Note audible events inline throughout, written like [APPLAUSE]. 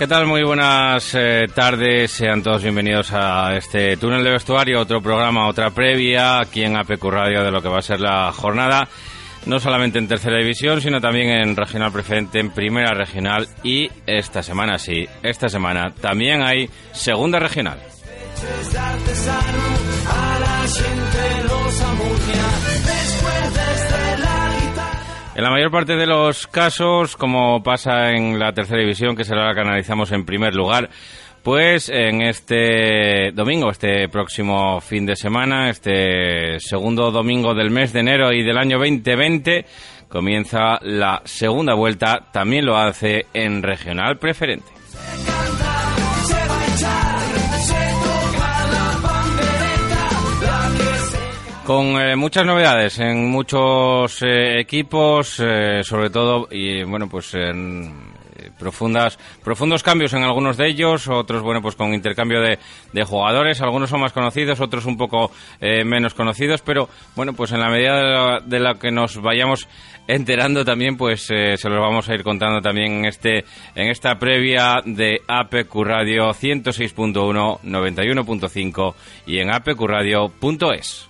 ¿Qué tal? Muy buenas eh, tardes. Sean todos bienvenidos a este túnel de vestuario, otro programa, otra previa aquí en APQ Radio de lo que va a ser la jornada. No solamente en tercera división, sino también en regional preferente, en primera regional y esta semana sí, esta semana también hay segunda regional. En la mayor parte de los casos, como pasa en la tercera división, que será la que analizamos en primer lugar, pues en este domingo, este próximo fin de semana, este segundo domingo del mes de enero y del año 2020, comienza la segunda vuelta, también lo hace en regional preferente. Con eh, muchas novedades en muchos eh, equipos, eh, sobre todo, y bueno, pues en profundas, profundos cambios en algunos de ellos, otros, bueno, pues con intercambio de, de jugadores, algunos son más conocidos, otros un poco menos conocidos, pero bueno, pues en la medida de lo, que nos vayamos enterando también, pues se los vamos a ir contando también en este, en esta previa de APQ Radio 106.1, 91.5 y en apqradio.es.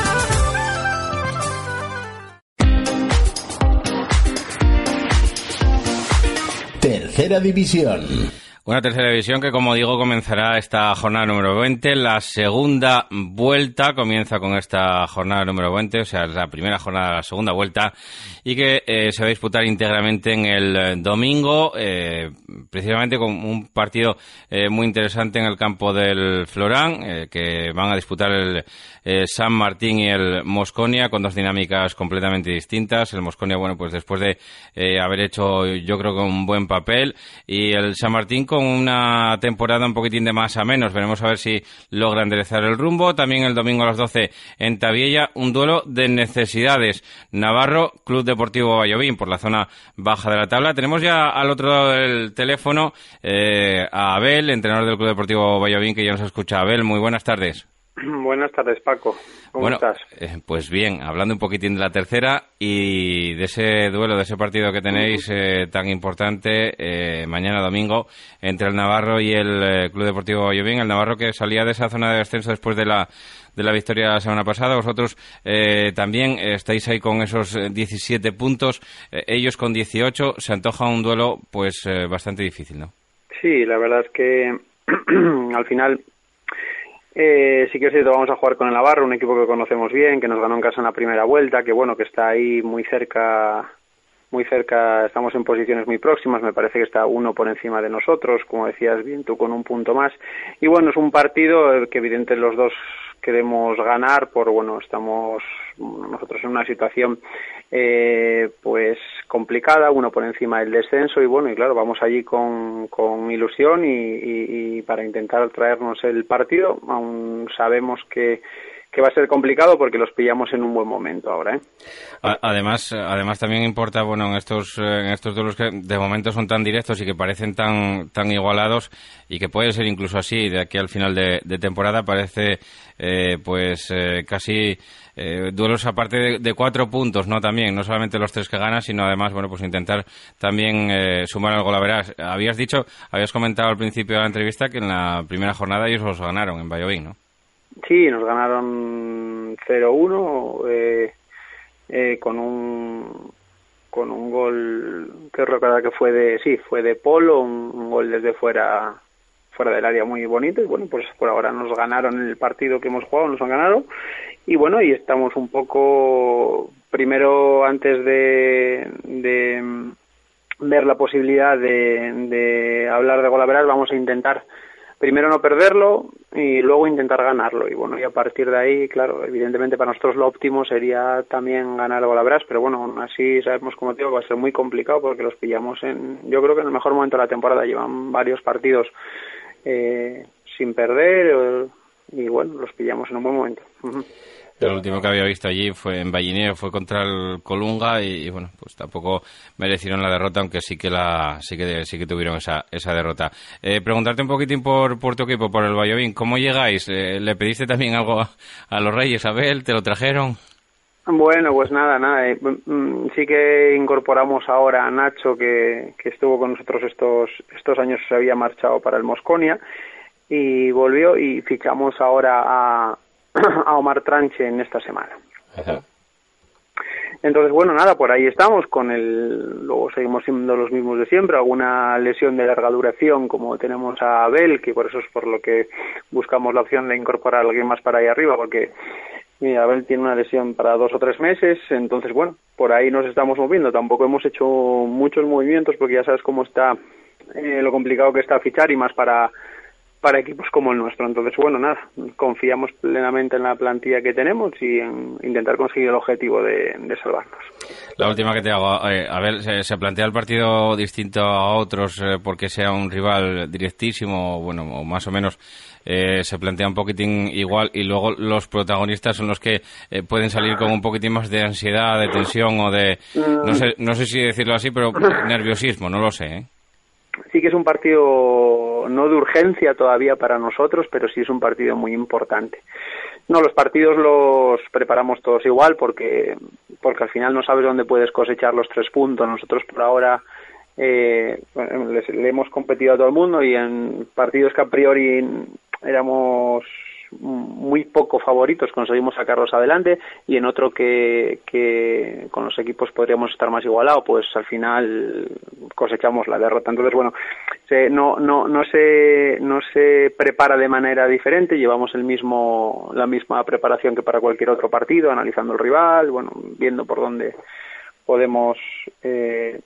Tercera división. Una tercera división que, como digo, comenzará esta jornada número 20. La segunda vuelta comienza con esta jornada número 20, o sea, la primera jornada de la segunda vuelta, y que eh, se va a disputar íntegramente en el eh, domingo, eh, precisamente con un partido muy interesante en el campo del Florán, que van a disputar el San Martín y el Mosconia, con dos dinámicas completamente distintas. El Mosconia, bueno, pues después de haber hecho, yo creo que un buen papel, y el San Martín con una temporada un poquitín de más a menos. Veremos a ver si logra enderezar el rumbo. También el domingo a las 12 en Tabiella, un duelo de necesidades. Navarro, Club Deportivo Vallovín, por la zona baja de la tabla. Tenemos ya al otro lado del teléfono eh, a Abel, entrenador del Club Deportivo Vallovín, que ya nos escucha. Abel, muy buenas tardes. [CLEARS THROAT] Buenas tardes, Paco. ¿Cómo estás? Eh, pues bien, hablando un poquitín de la tercera y de ese duelo, de ese partido que tenéis eh, tan importante eh, mañana domingo entre el Navarro y el Club Deportivo Vallovín. El Navarro que salía de esa zona de descenso después de la de la victoria la semana pasada. Vosotros también estáis ahí con esos 17 puntos, ellos con 18. Se antoja un duelo pues bastante difícil, ¿no? Sí, la verdad es que [CLEARS THROAT] al final eh, sí que es cierto, vamos a jugar con el Navarro, un equipo que conocemos bien, que nos ganó en casa en la primera vuelta, que bueno, que está ahí muy cerca, muy cerca, estamos en posiciones muy próximas, me parece que está uno por encima de nosotros, como decías bien tú, con un punto más. Y bueno, es un partido que evidentemente los dos queremos ganar, por bueno, estamos nosotros en una situación eh, pues complicada, uno por encima del descenso y bueno, y claro, vamos allí con, con ilusión y, y para intentar traernos el partido, aún sabemos que que va a ser complicado porque los pillamos en un buen momento ahora. ¿eh? Además, además también importa, bueno, en estos en estos duelos que de momento son tan directos y que parecen tan tan igualados y que puede ser incluso así de aquí al final de, temporada parece eh, pues eh, casi eh, duelos aparte de, de, cuatro puntos, no también, no solamente los tres que ganas, sino además, bueno, pues intentar también eh, sumar algo. La verás, habías dicho, habías comentado al principio de la entrevista que en la primera jornada ellos los ganaron en Valladolid, ¿no? Sí, nos ganaron 0-1 eh, eh, con un con un gol que recuerda que fue de sí fue de Polo un, gol desde fuera fuera del área muy bonito y bueno pues por ahora nos ganaron el partido que hemos jugado nos han ganado. Y bueno y estamos un poco primero antes de, de ver la posibilidad de, de hablar de golaveras vamos a intentar primero no perderlo y luego intentar ganarlo. Y bueno, y a partir de ahí, claro, evidentemente para nosotros lo óptimo sería también ganar la Brás, pero bueno, así sabemos, como digo, va a ser muy complicado porque los pillamos en, yo creo que en el mejor momento de la temporada, llevan varios partidos eh, sin perder y bueno, los pillamos en un buen momento. El último que había visto allí fue en Ballineo, fue contra el Colunga y, bueno, pues tampoco merecieron la derrota, aunque sí que la sí que sí que tuvieron esa esa derrota. Eh, preguntarte un poquitín por, por tu equipo, por el Valladolid, ¿cómo llegáis? Eh, ¿Le pediste también algo a, los Reyes, Abel? ¿Te lo trajeron? Bueno, pues nada, nada. Eh, mm, sí que incorporamos ahora a Nacho, que, que estuvo con nosotros estos estos años, se había marchado para el Mosconia y volvió y fichamos ahora a, [COUGHS] a Omar Tranche en esta semana. Entonces, bueno, nada, por ahí estamos con el, luego seguimos siendo los mismos de siempre, alguna lesión de larga duración como tenemos a Abel, que por eso es por lo que buscamos la opción de incorporar a alguien más para ahí arriba, porque mira, Abel tiene una lesión para dos o tres meses, entonces, bueno, por ahí nos estamos moviendo, tampoco hemos hecho muchos movimientos porque ya sabes cómo está eh, lo complicado que está fichar y más para para equipos como el nuestro. Entonces, bueno, nada, confiamos plenamente en la plantilla que tenemos y en intentar conseguir el objetivo de, salvarnos. La última que te hago, eh, a ver, ¿se, plantea el partido distinto a otros eh, porque sea un rival directísimo, bueno, o más o menos eh, se plantea un poquitín igual y luego los protagonistas son los que pueden salir con un poquitín más de ansiedad, de tensión o de, no sé, no sé si decirlo así, pero nerviosismo, no lo sé, ¿eh? Sí que es un partido no de urgencia todavía para nosotros, pero sí es un partido muy importante. No, los partidos los preparamos todos igual porque, porque al final no sabes dónde puedes cosechar los tres puntos. Nosotros por ahora eh, le hemos competido a todo el mundo y en partidos que a priori éramos muy poco favoritos conseguimos sacarlos adelante y en otro que, que con los equipos podríamos estar más igualados, pues al final cosechamos la derrota. Entonces, bueno, se, no, no, no, se, no se prepara de manera diferente, llevamos el mismo, la misma preparación que para cualquier otro partido, analizando el rival, bueno, viendo por dónde podemos eh,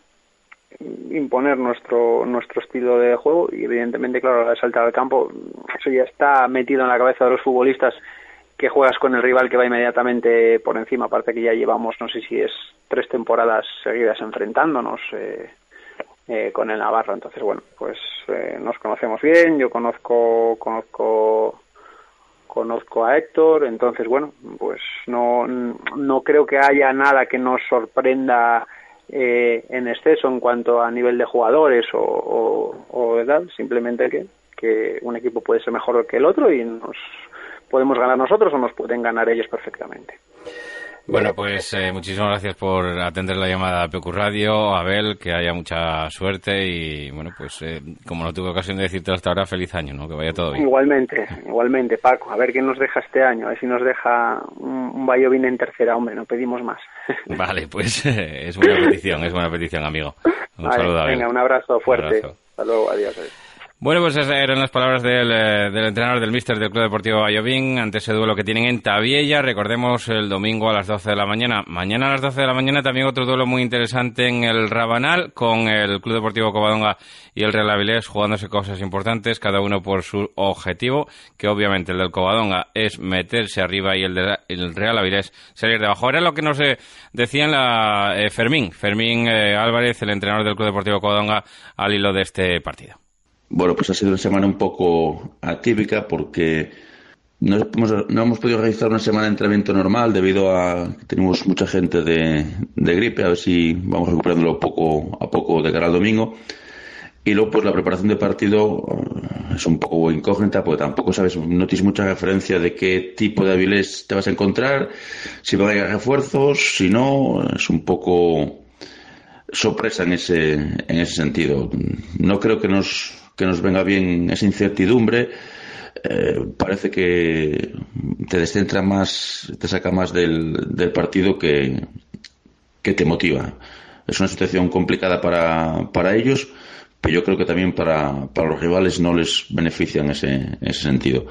imponer nuestro nuestro estilo de juego y evidentemente claro al saltar al campo eso ya está metido en la cabeza de los futbolistas que juegas con el rival que va inmediatamente por encima. Aparte que ya llevamos no sé si es tres temporadas seguidas enfrentándonos eh, eh, con el Navarro. Entonces bueno pues eh, nos conocemos bien yo conozco conozco conozco a Héctor. Entonces bueno pues no no creo que haya nada que nos sorprenda eh, en exceso en cuanto a nivel de jugadores o, o, edad, simplemente que, que un equipo puede ser mejor que el otro y nos podemos ganar nosotros o nos pueden ganar ellos perfectamente. Bueno, pues eh, muchísimas gracias por atender la llamada a PQ Radio, Abel, que haya mucha suerte y, bueno, pues eh, como no tuve ocasión de decirte hasta ahora, feliz año, ¿no? Que vaya todo bien. Igualmente, igualmente, Paco. A ver qué nos deja este año, a ver si nos deja un, un en tercera, hombre, no pedimos más. Vale, pues [LAUGHS] es buena petición, es buena petición, amigo. Un saludo, Abel. Venga, un abrazo fuerte. Hasta luego, adiós. Bueno, pues esas eran las palabras del, eh, del entrenador del míster del Club Deportivo Vallovín ante ese duelo que tienen en Tabiella. Recordemos el domingo a las 12 de la mañana. Mañana a las 12 de la mañana también otro duelo muy interesante en el Rabanal con el Club Deportivo Covadonga y el Real Avilés jugándose cosas importantes, cada uno por su objetivo, que obviamente el del Covadonga es meterse arriba y el del Real Avilés salir debajo. Ahora lo que nos eh, decía la, eh, Fermín, Fermín Álvarez, el entrenador del Club Deportivo Covadonga, al hilo de este partido. Bueno, pues ha sido una semana un poco atípica porque no hemos, no hemos podido realizar una semana de entrenamiento normal debido a que tenemos mucha gente de, gripe, a ver si vamos recuperándolo poco a poco de cara al domingo. Y luego, pues la preparación de partido eh, es un poco incógnita porque tampoco sabes, no tienes mucha referencia de qué tipo de hábiles te vas a encontrar, si van a haber refuerzos, si no, es un poco sorpresa en ese, en ese sentido. No creo que nos que nos venga bien esa incertidumbre. Eh, parece que te descentra más, te saca más del, del partido que, que te motiva. Es una situación complicada para, para ellos, pero yo creo que también para, para los rivales no les beneficia en ese, en ese sentido.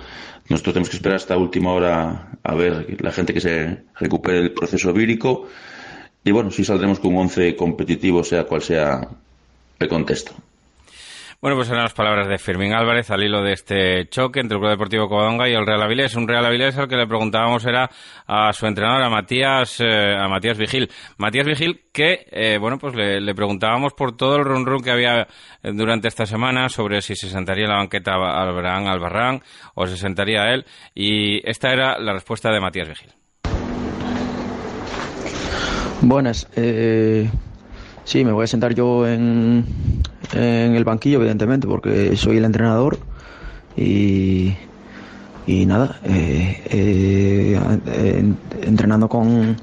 Nosotros tenemos que esperar hasta última hora a ver la gente que se recupere el proceso vírico y bueno, si saldremos con un once competitivo, sea cual sea el contexto. Bueno, pues eran las palabras de Fermín Álvarez al hilo de este choque entre el Club Deportivo Covadonga y el Real Avilés. Un Real Avilés al que le preguntábamos era a su entrenador, a Matías, eh, a Matías Vigil. Matías Vigil que, eh, bueno, pues le, preguntábamos por todo el run run que había durante esta semana sobre si se sentaría en la banqueta Albarrán Albarrán o se sentaría él. Y esta era la respuesta de Matías Vigil. Buenas. Eh, sí, me voy a sentar yo en, en el banquillo, evidentemente, porque soy el entrenador y, y nada, eh, eh, entrenando con,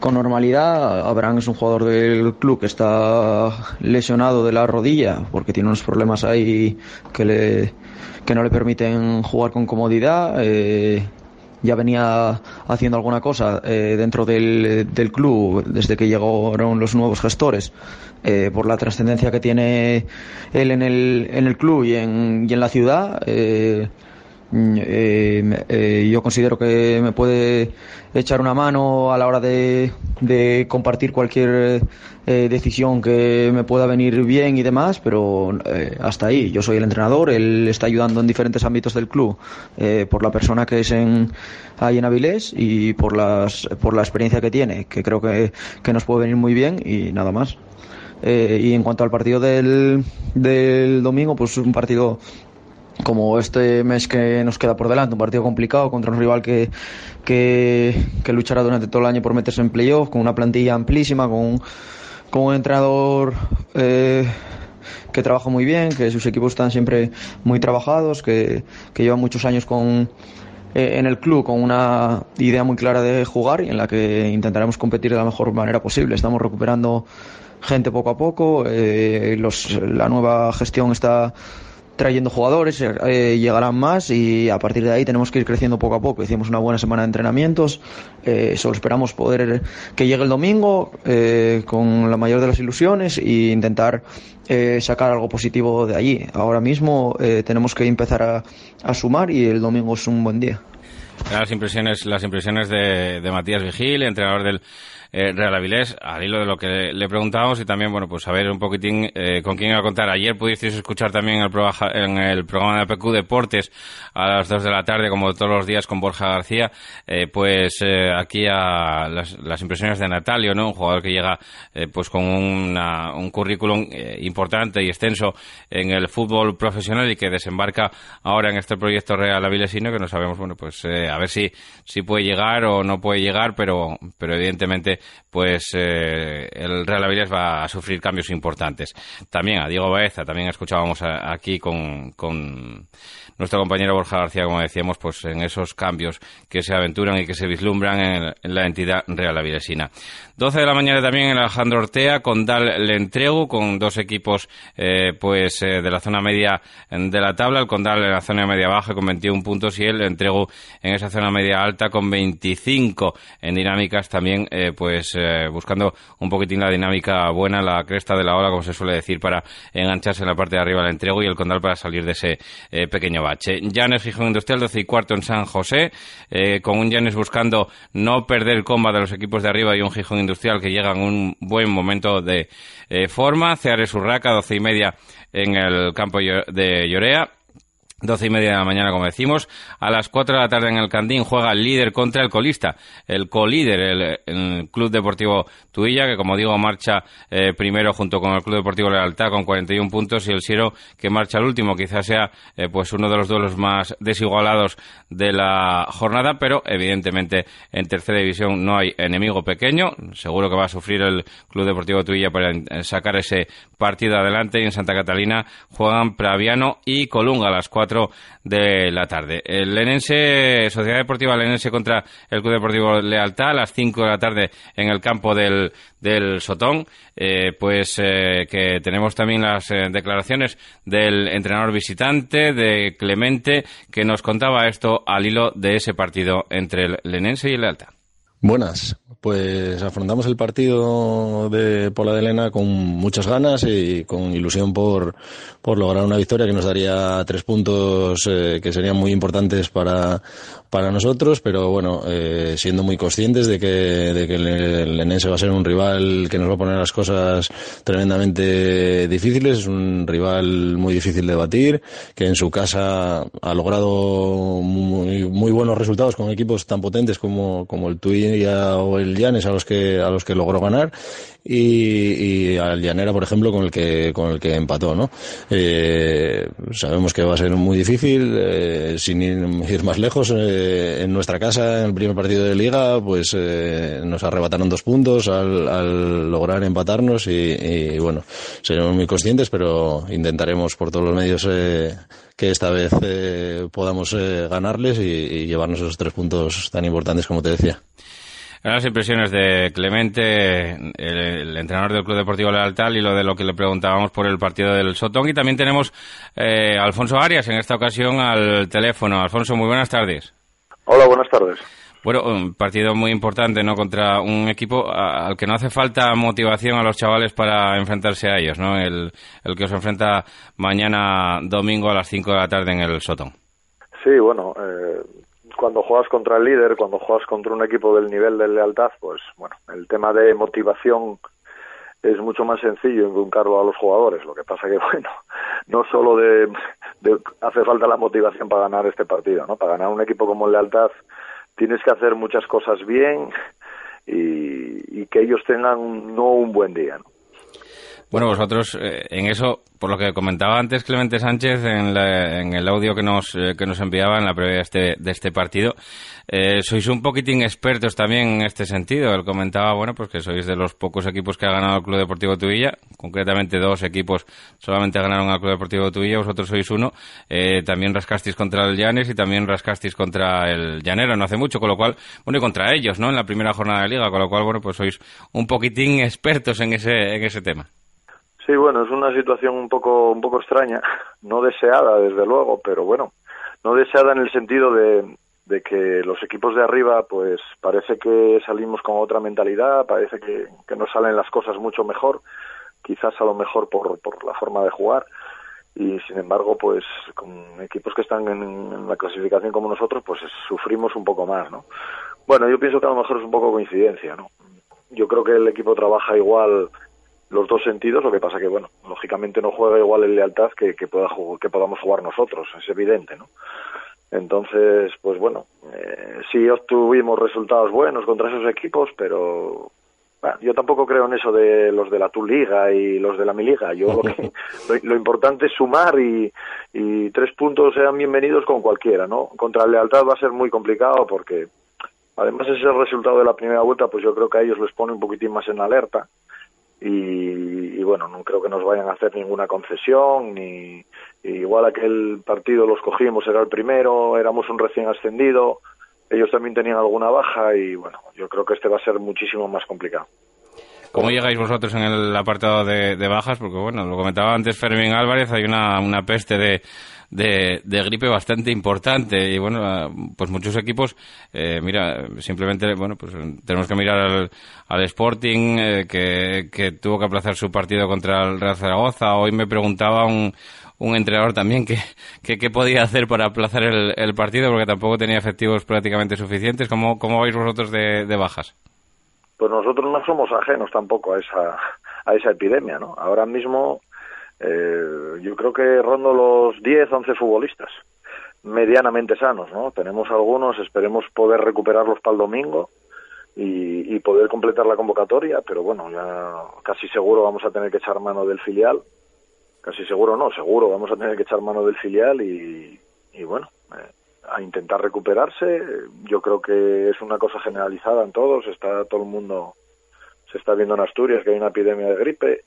con normalidad. Abraham es un jugador del club que está lesionado de la rodilla porque tiene unos problemas ahí que, le, que no le permiten jugar con comodidad. Eh, ya venía haciendo alguna cosa eh, dentro del, del, club desde que llegaron los nuevos gestores eh, por la trascendencia que tiene él en el, en el club y en, y en la ciudad. Eh, Mm, eh, eh, yo considero que me puede echar una mano a la hora de, compartir cualquier eh, decisión que me pueda venir bien y demás, pero hasta ahí. Yo soy el entrenador, él está ayudando en diferentes ámbitos del club por la persona que es en, ahí en Avilés y por, las, por la experiencia que tiene, que creo que, que nos puede venir muy bien y nada más. Y en cuanto al partido del, del domingo, pues un partido como este mes que nos queda por delante, un partido complicado contra un rival que, que, luchará durante todo el año por meterse en playoff, con una plantilla amplísima, con, con un entrenador eh, que trabaja muy bien, que sus equipos están siempre muy trabajados, que, que llevan muchos años con, eh, en el club con una idea muy clara de jugar y en la que intentaremos competir de la mejor manera posible. Estamos recuperando gente poco a poco, eh, los, la nueva gestión está trayendo jugadores, eh, llegarán más y a partir de ahí tenemos que ir creciendo poco a poco. Hicimos una buena semana de entrenamientos, eh, solo esperamos poder que llegue el domingo eh, con la mayor de las ilusiones e intentar sacar algo positivo de allí. Ahora mismo tenemos que empezar a, a sumar y el domingo es un buen día. Las impresiones, las impresiones de Matías Vigil, entrenador del eh, Real Avilés, al hilo de lo que le preguntábamos y también, bueno, pues saber un poquitín eh, con quién iba a contar. Ayer pudisteis escuchar también el en el programa de PQ Deportes a las 2 de la tarde, como todos los días, con Borja García, eh, pues eh, aquí a las, impresiones de Natalio, ¿no? Un jugador que llega eh, pues con un currículum importante y extenso en el fútbol profesional y que desembarca ahora en este proyecto Real Avilesino que no sabemos, bueno, pues a ver si, si puede llegar o no puede llegar, pero, pero evidentemente pues eh, el Real Avilés va a sufrir cambios importantes. También a Diego Baeza, también escuchábamos aquí con, con nuestro compañero Borja García, como decíamos, pues en esos cambios que se aventuran y que se vislumbran en, la entidad Real Avilesina. 12 de la mañana también en Alejandro Ortea con Dal Lentregu, con dos equipos eh, pues eh, de la zona media de la tabla, el Condal en la zona media baja con 21 puntos y el Entregu en esa zona media alta con 25 en dinámicas también eh, pues eh, buscando un poquitín la dinámica buena, la cresta de la ola como se suele decir para engancharse en la parte de arriba del Entregu y el Condal para salir de ese eh, pequeño bache. Llanes Gijón Industrial 12 y cuarto en San José con un Llanes buscando no perder el comba de los equipos de arriba y un Gijón Industrial que llega en un buen momento de forma. Ceares Urraca 12 y media en el campo de Llorea. Doce y media de la mañana, como decimos. A las cuatro de la tarde en el Candín juega el líder contra el colista. El colíder, el, Club Deportivo Tuilla, que como digo marcha eh, primero junto con el Club Deportivo Lealtad con 41 puntos y el Siero que marcha el último. Quizás sea eh, pues uno de los duelos más desigualados de la jornada, pero evidentemente en tercera división no hay enemigo pequeño. Seguro que va a sufrir el Club Deportivo Tuilla para sacar ese partido adelante y en Santa Catalina juegan Praviano y Colunga a las cuatro de la tarde. El Lenense, Sociedad Deportiva Lenense contra el Club Deportivo Lealtad a las 5 de la tarde en el campo del, del Sotón. Eh, pues eh, que tenemos también las eh, declaraciones del entrenador visitante, de Clemente, que nos contaba esto al hilo de ese partido entre el Lenense y el Lealtad. Buenas. Pues afrontamos el partido de Pola de Elena con muchas ganas y con ilusión por, por lograr una victoria que nos daría tres puntos eh, que serían muy importantes para, para nosotros, pero bueno, eh, siendo muy conscientes de que, de que el Lenense va a ser un rival que nos va a poner las cosas tremendamente difíciles, es un rival muy difícil de batir, que en su casa ha logrado muy, muy buenos resultados con equipos tan potentes como, como el Tuya o el Llanes a los que, a los que logró ganar y, y, al Llanera, por ejemplo, con el que, con el que empató, ¿no? Eh, sabemos que va a ser muy difícil, eh, sin ir, más lejos, eh, en nuestra casa, en el primer partido de liga, pues eh, nos arrebataron dos puntos al, al lograr empatarnos y, y, bueno, seremos muy conscientes, pero intentaremos por todos los medios eh, que esta vez eh, podamos ganarles y, y llevarnos esos tres puntos tan importantes como te decía. Las impresiones de Clemente, el, entrenador del Club Deportivo Lealtad, y lo de lo que le preguntábamos por el partido del Sotón. Y también tenemos eh, Alfonso Arias en esta ocasión al teléfono. Alfonso, muy buenas tardes. Hola, buenas tardes. Bueno, un partido muy importante, ¿no? Contra un equipo al que no hace falta motivación a los chavales para enfrentarse a ellos, ¿no? El, el que os enfrenta mañana domingo a las 5 de la tarde en el Sotón. Sí, bueno, eh, cuando juegas contra el líder, cuando juegas contra un equipo del nivel de lealtad, pues bueno, el tema de motivación es mucho más sencillo inculcarlo a los jugadores. Lo que pasa que, [LAUGHS] bueno, no solo de, hace falta la motivación para ganar este partido, ¿no? Para ganar un equipo como el Lealtad tienes que hacer muchas cosas bien y, y que ellos tengan no un buen día, ¿no? Bueno, vosotros eh, en eso, por lo que comentaba antes Clemente Sánchez en, en el audio que nos, eh, que nos enviaba en la previa este, de este partido, eh, sois un poquitín expertos también en este sentido. Él comentaba, bueno, pues que sois de los pocos equipos que ha ganado el Club Deportivo Tuilla, concretamente dos equipos solamente ganaron al Club Deportivo Tuilla, vosotros sois uno. también rascasteis contra el Llanes y también rascasteis contra el Llanero no hace mucho, con lo cual, bueno, y contra ellos, ¿no? En la primera jornada de liga, con lo cual, bueno, pues sois un poquitín expertos en ese, en ese tema. Sí, bueno, es una situación un poco, un poco extraña, [LAUGHS] no deseada, desde luego, pero bueno, no deseada en el sentido de, de que los equipos de arriba, pues parece que salimos con otra mentalidad, parece que, que nos salen las cosas mucho mejor, quizás a lo mejor por, por la forma de jugar, y sin embargo, pues con equipos que están en, en, la clasificación como nosotros, pues sufrimos un poco más, ¿no? Bueno, yo pienso que a lo mejor es un poco coincidencia, ¿no? Yo creo que el equipo trabaja igual los dos sentidos, lo que pasa que, bueno, lógicamente no juega igual en lealtad que, que, pueda, que podamos jugar nosotros, es evidente, ¿no? Entonces, pues bueno, eh, sí obtuvimos resultados buenos contra esos equipos, pero bueno, yo tampoco creo en eso de los de la tu liga y los de la mi liga. Yo lo, que, [LAUGHS] lo, lo, importante es sumar y, y tres puntos sean bienvenidos con cualquiera, ¿no? Contra lealtad va a ser muy complicado porque además ese resultado de la primera vuelta, pues yo creo que a ellos les pone un poquitín más en alerta y, y, bueno, no creo que nos vayan a hacer ninguna concesión, ni igual aquel partido los cogimos, era el primero, éramos un recién ascendido, ellos también tenían alguna baja y bueno, yo creo que este va a ser muchísimo más complicado. ¿Cómo llegáis vosotros en el apartado de, bajas? Porque bueno, lo comentaba antes Fermín Álvarez, hay una, una peste de, de, de, gripe bastante importante y bueno, pues muchos equipos, eh, mira, simplemente, bueno, pues tenemos que mirar al, al Sporting eh, que, que tuvo que aplazar su partido contra el Real Zaragoza. Hoy me preguntaba un, un entrenador también que, que, que, podía hacer para aplazar el, el, partido porque tampoco tenía efectivos prácticamente suficientes. ¿Cómo, cómo vais vosotros de, de bajas? Pues nosotros no somos ajenos tampoco a esa a esa epidemia, ¿no? Ahora mismo eh, yo creo que rondo los 10, 11 futbolistas medianamente sanos, ¿no? Tenemos algunos, esperemos poder recuperarlos para el domingo y, y poder completar la convocatoria, pero bueno, ya casi seguro vamos a tener que echar mano del filial, casi seguro no, seguro vamos a tener que echar mano del filial y, y bueno, eh, a intentar recuperarse. Yo creo que es una cosa generalizada en todos. Está todo el mundo, se está viendo en Asturias que hay una epidemia de gripe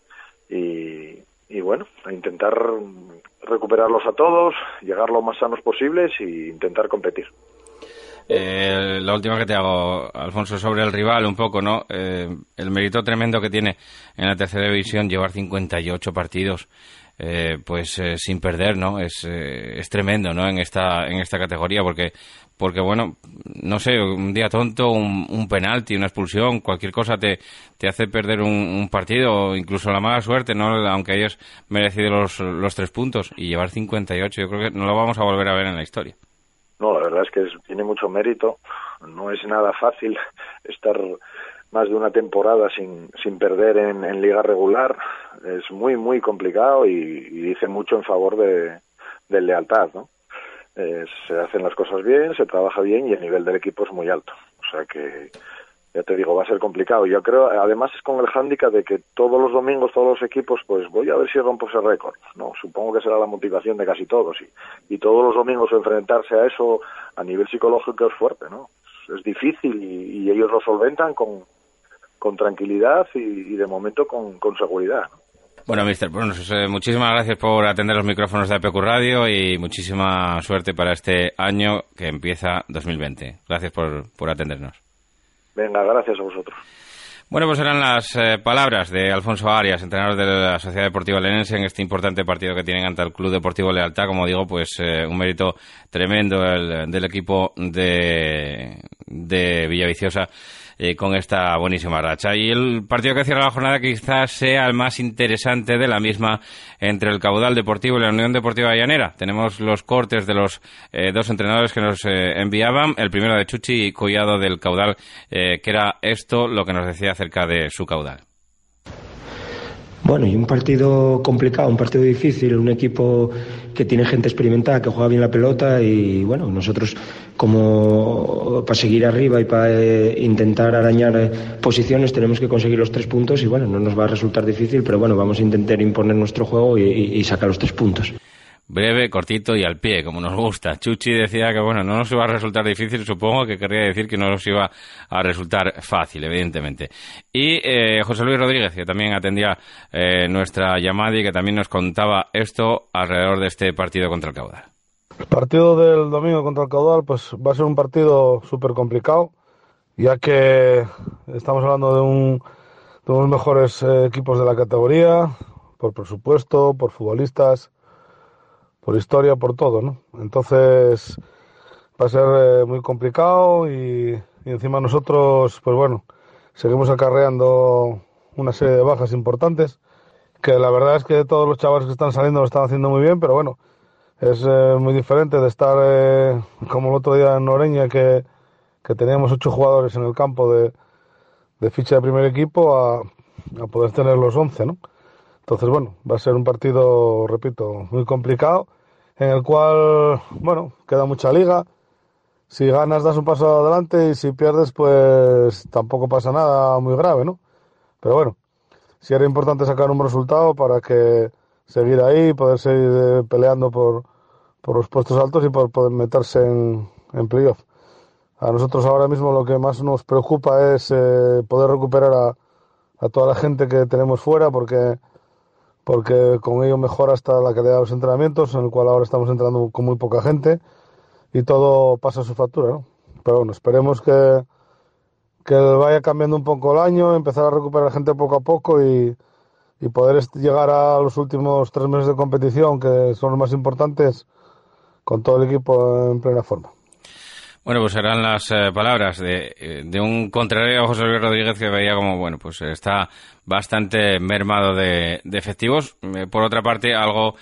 y, y bueno, a intentar recuperarlos a todos, llegar lo más sanos posibles e intentar competir. Eh, la última que te hago, Alfonso, sobre el rival un poco, ¿no? Eh, el mérito tremendo que tiene en la tercera división llevar 58 partidos eh, pues eh, sin perder, ¿no? Es, eh, es tremendo, ¿no? En esta, en esta categoría, porque, porque bueno, no sé, un día tonto, un, un penalti, una expulsión, cualquier cosa te, te hace perder un, un partido, incluso la mala suerte, ¿no? Aunque hayas merecido los, los tres puntos y llevar 58, yo creo que no lo vamos a volver a ver en la historia. No, la verdad es que tiene mucho mérito, no es nada fácil estar más de una temporada sin, sin perder en, en liga regular es muy muy complicado y, dice mucho en favor de, lealtad no eh, se hacen las cosas bien se trabaja bien y el nivel del equipo es muy alto. O sea que ya te digo va a ser complicado. Yo creo además es con el hándicap de que todos los domingos todos los equipos pues voy a ver si rompo ese récord no supongo que será la motivación de casi todos y, y todos los domingos enfrentarse a eso a nivel psicológico es fuerte no es difícil y ellos lo solventan con con tranquilidad y, y de momento con, con seguridad. ¿no? Bueno, mister, bueno, eh, muchísimas gracias por atender los micrófonos de APQ Radio y muchísima suerte para este año que empieza 2020. Gracias por, por atendernos. Venga, gracias a vosotros. Bueno, pues eran las eh, palabras de Alfonso Arias, entrenador de la Sociedad Deportiva Lenense, en este importante partido que tienen ante el Club Deportivo Lealtad. Como digo, pues eh, un mérito tremendo el, del equipo de, de Villaviciosa eh, con esta buenísima racha. Y el partido que cierra la jornada quizás sea el más interesante de la misma entre el Caudal Deportivo y la Unión Deportiva Llanera. Tenemos los cortes de los eh, dos entrenadores que nos eh, enviaban. El primero de Chuchi Collado del Caudal, que era esto lo que nos decía acerca de su caudal. Bueno, y un partido complicado, un partido difícil, un equipo que tiene gente experimentada, que juega bien la pelota y bueno, nosotros como para seguir arriba y para eh, intentar arañar eh, posiciones tenemos que conseguir los tres puntos y bueno, no nos va a resultar difícil, pero bueno, vamos a intentar imponer nuestro juego y, sacar los tres puntos breve, cortito y al pie, como nos gusta. Chuchi decía que, bueno, no nos iba a resultar difícil, supongo que querría decir que no nos iba a resultar fácil, evidentemente. Y eh, José Luis Rodríguez, que también atendía eh, nuestra llamada y que también nos contaba esto alrededor de este partido contra el Caudal. El partido del domingo contra el Caudal, pues va a ser un partido súper complicado, ya que estamos hablando de un de unos mejores eh, equipos de la categoría, por presupuesto, por futbolistas, por historia, por todo, ¿no? Entonces va a ser eh, muy complicado y, y, encima nosotros, pues bueno, seguimos acarreando una serie de bajas importantes, que la verdad es que todos los chavales que están saliendo lo están haciendo muy bien, pero bueno, es eh, muy diferente de estar eh, como el otro día en Noreña, que, que teníamos ocho jugadores en el campo de, de ficha de primer equipo, a, a poder tener los once, ¿no? Entonces, bueno, va a ser un partido, repito, muy complicado, en el cual, bueno, queda mucha liga. Si ganas, das un paso adelante y si pierdes, pues tampoco pasa nada muy grave, ¿no? Pero bueno, sí era importante sacar un resultado para que seguir ahí, poder seguir eh, peleando por, por los puestos altos y por poder meterse en, en playoff. A nosotros ahora mismo lo que más nos preocupa es eh, poder recuperar a, a toda la gente que tenemos fuera porque porque con ello mejora hasta la calidad de los entrenamientos, en el cual ahora estamos entrenando con muy poca gente y todo pasa a su factura, ¿no? Pero bueno, esperemos que, que vaya cambiando un poco el año, empezar a recuperar gente poco a poco y, y poder llegar a los últimos tres meses de competición, que son los más importantes, con todo el equipo en plena forma. Bueno, pues serán las eh, palabras de, eh, de, un contrario a José Luis Rodríguez que veía como, bueno, pues está bastante mermado de, de efectivos. Eh, por otra parte, algo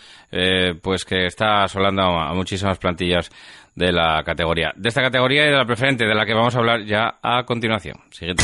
pues que está asolando a muchísimas plantillas de la categoría. De esta categoría y de la preferente, de la que vamos a hablar ya a continuación. Siguiente.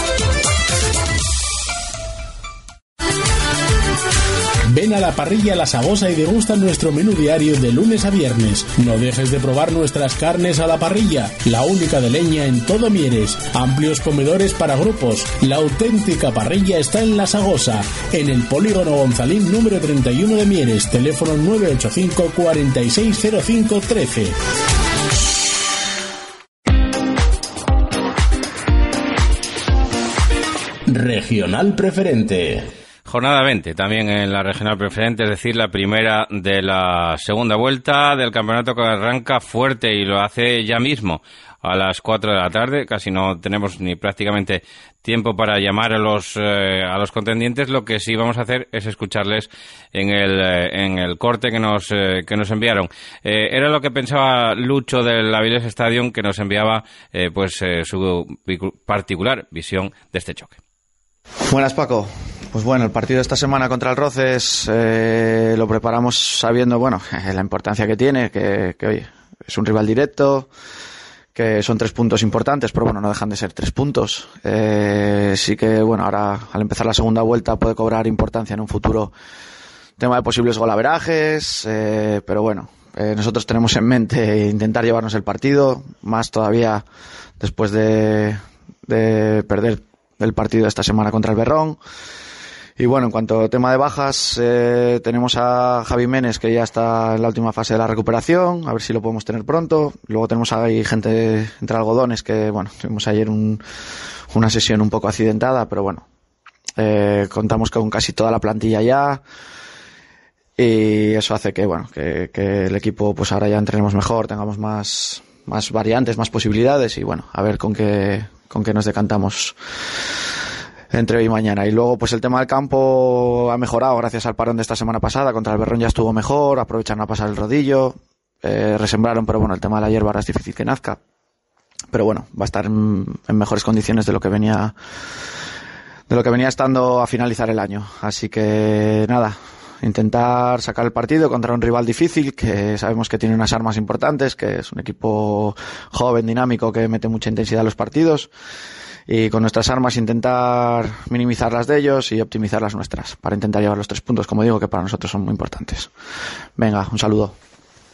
La parrilla La Sagosa y degusta nuestro menú diario de lunes a viernes. No dejes de probar nuestras carnes a la parrilla, la única de leña en todo Mieres. Amplios comedores para grupos. La auténtica parrilla está en La Sagosa, en el polígono Gonzalín número 31 de Mieres. Teléfono 985 460513. Regional Preferente. Jornada 20, también en la regional preferente, es decir, la primera de la segunda vuelta del campeonato que arranca fuerte y lo hace ya mismo a las 4 de la tarde. Casi no tenemos ni prácticamente tiempo para llamar a los, eh, a los contendientes. Lo que sí vamos a hacer es escucharles en el, eh, en el corte que nos, eh, que nos enviaron. era lo que pensaba Lucho del Avilés Stadium, que nos enviaba pues su particular visión de este choque. Buenas, Paco. Pues bueno, el partido de esta semana contra el Roces eh, lo preparamos sabiendo, bueno, [LAUGHS] la importancia que tiene, que, que oye, es un rival directo, que son tres puntos importantes, pero bueno, no dejan de ser tres puntos. Eh, sí que, bueno, ahora al empezar la segunda vuelta puede cobrar importancia en un futuro tema de posibles golaverajes, eh, pero bueno, eh, nosotros tenemos en mente intentar llevarnos el partido, más todavía después de, de perder el partido de esta semana contra el Berrón. Y bueno, en cuanto a tema de bajas, eh, tenemos a Javi Menes que ya está en la última fase de la recuperación, a ver si lo podemos tener pronto. Luego tenemos ahí gente entre algodones que, bueno, tuvimos ayer un, una sesión un poco accidentada, pero bueno, eh, contamos con casi toda la plantilla ya. Y eso hace que, bueno, que, que el equipo pues ahora ya entrenemos mejor, tengamos más, más variantes, más posibilidades y bueno, a ver con qué, con qué nos decantamos entre hoy y mañana. Y luego, pues el tema del campo ha mejorado gracias al parón de esta semana pasada. Contra el Berrón ya estuvo mejor, aprovecharon a pasar el rodillo, eh, resembraron, pero bueno, el tema de la hierba ahora es difícil que nazca. Pero bueno, va a estar en, en, mejores condiciones de lo que venía de lo que venía estando a finalizar el año. Así que nada, intentar sacar el partido contra un rival difícil que sabemos que tiene unas armas importantes, que es un equipo joven, dinámico, que mete mucha intensidad a los partidos y con nuestras armas intentar minimizar las de ellos y optimizar las nuestras para intentar llevar los tres puntos, como digo, que para nosotros son muy importantes. Venga, un saludo.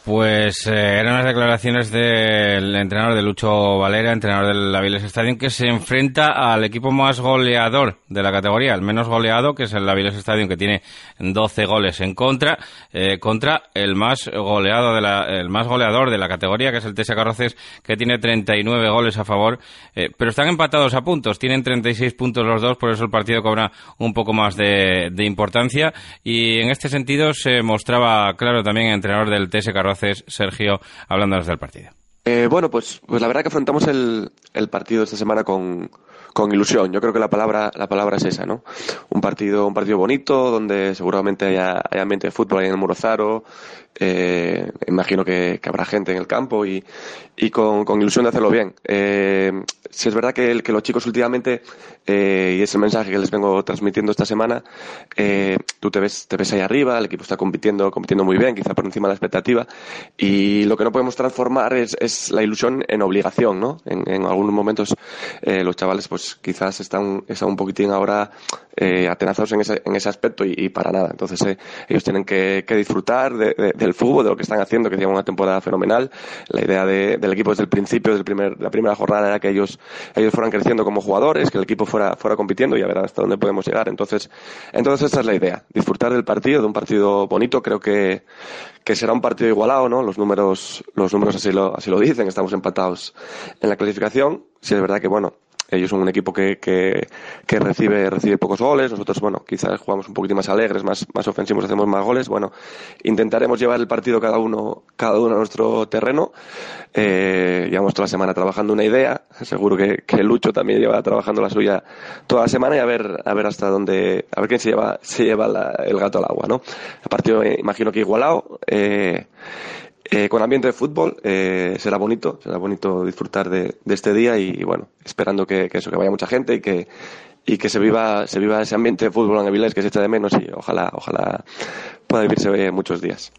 Pues eh, eran las declaraciones del entrenador de Lucho Valera, entrenador del Aviles Stadium, que se enfrenta al equipo más goleador de la categoría, el menos goleado, que es el Aviles Stadium, que tiene 12 goles en contra, eh, contra el más goleado de la, el más goleador de la categoría, que es el TS Carroces, que tiene 39 goles a favor, eh, pero están empatados a puntos, tienen 36 puntos los dos, por eso el partido cobra un poco más de, importancia, y en este sentido se mostraba claro también el entrenador del TS Carroces Sergio, hablándonos del partido. Eh, bueno, pues, pues la verdad que afrontamos el, el partido esta semana con, con ilusión. Yo creo que la palabra, la palabra es esa, ¿no? Un partido, un partido bonito, donde seguramente haya, ambiente de fútbol ahí en el Morozaro. Eh, imagino que, habrá gente en el campo y, y con, con, ilusión de hacerlo bien. Eh, si es verdad que, el, que los chicos últimamente, eh, y es el mensaje que les vengo transmitiendo esta semana, eh, tú te ves, te ves ahí arriba, el equipo está compitiendo, compitiendo muy bien, quizá por encima de la expectativa, y lo que no podemos transformar es, es la ilusión en obligación, ¿no? En, en algunos momentos eh, los chavales pues quizás están, están un poquitín ahora eh, atenazados en ese, en ese aspecto y, para nada. Entonces eh, ellos tienen que, que disfrutar de, del fútbol, de lo que están haciendo, que llevan una temporada fenomenal. La idea de, del equipo desde el principio, desde el primer, la primera jornada era que ellos, ellos fueran creciendo como jugadores, que el equipo fuera, fuera compitiendo y a ver hasta dónde podemos llegar. Entonces, entonces esa es la idea, disfrutar del partido, de un partido bonito. Creo que, que será un partido igualado, ¿no? Los números, los números así lo, así lo dicen, estamos empatados en la clasificación. Si es verdad que, bueno, ellos son un equipo que, que, recibe, recibe pocos goles. Nosotros, bueno, quizás jugamos un poquito más alegres, más, más ofensivos, hacemos más goles. Bueno, intentaremos llevar el partido cada uno, cada uno a nuestro terreno. Eh, llevamos toda la semana trabajando una idea. Seguro que, que Lucho también lleva trabajando la suya toda la semana y a ver, a ver hasta dónde, a ver quién se lleva, se lleva la, el gato al agua, ¿no? El partido, eh, imagino que igualado. Eh, eh, con ambiente de fútbol eh, será bonito, será bonito disfrutar de, este día y, bueno, esperando que, eso, que vaya mucha gente y que, y que se viva, se viva ese ambiente de fútbol en Avilés que se echa de menos y ojalá, ojalá pueda vivirse muchos días.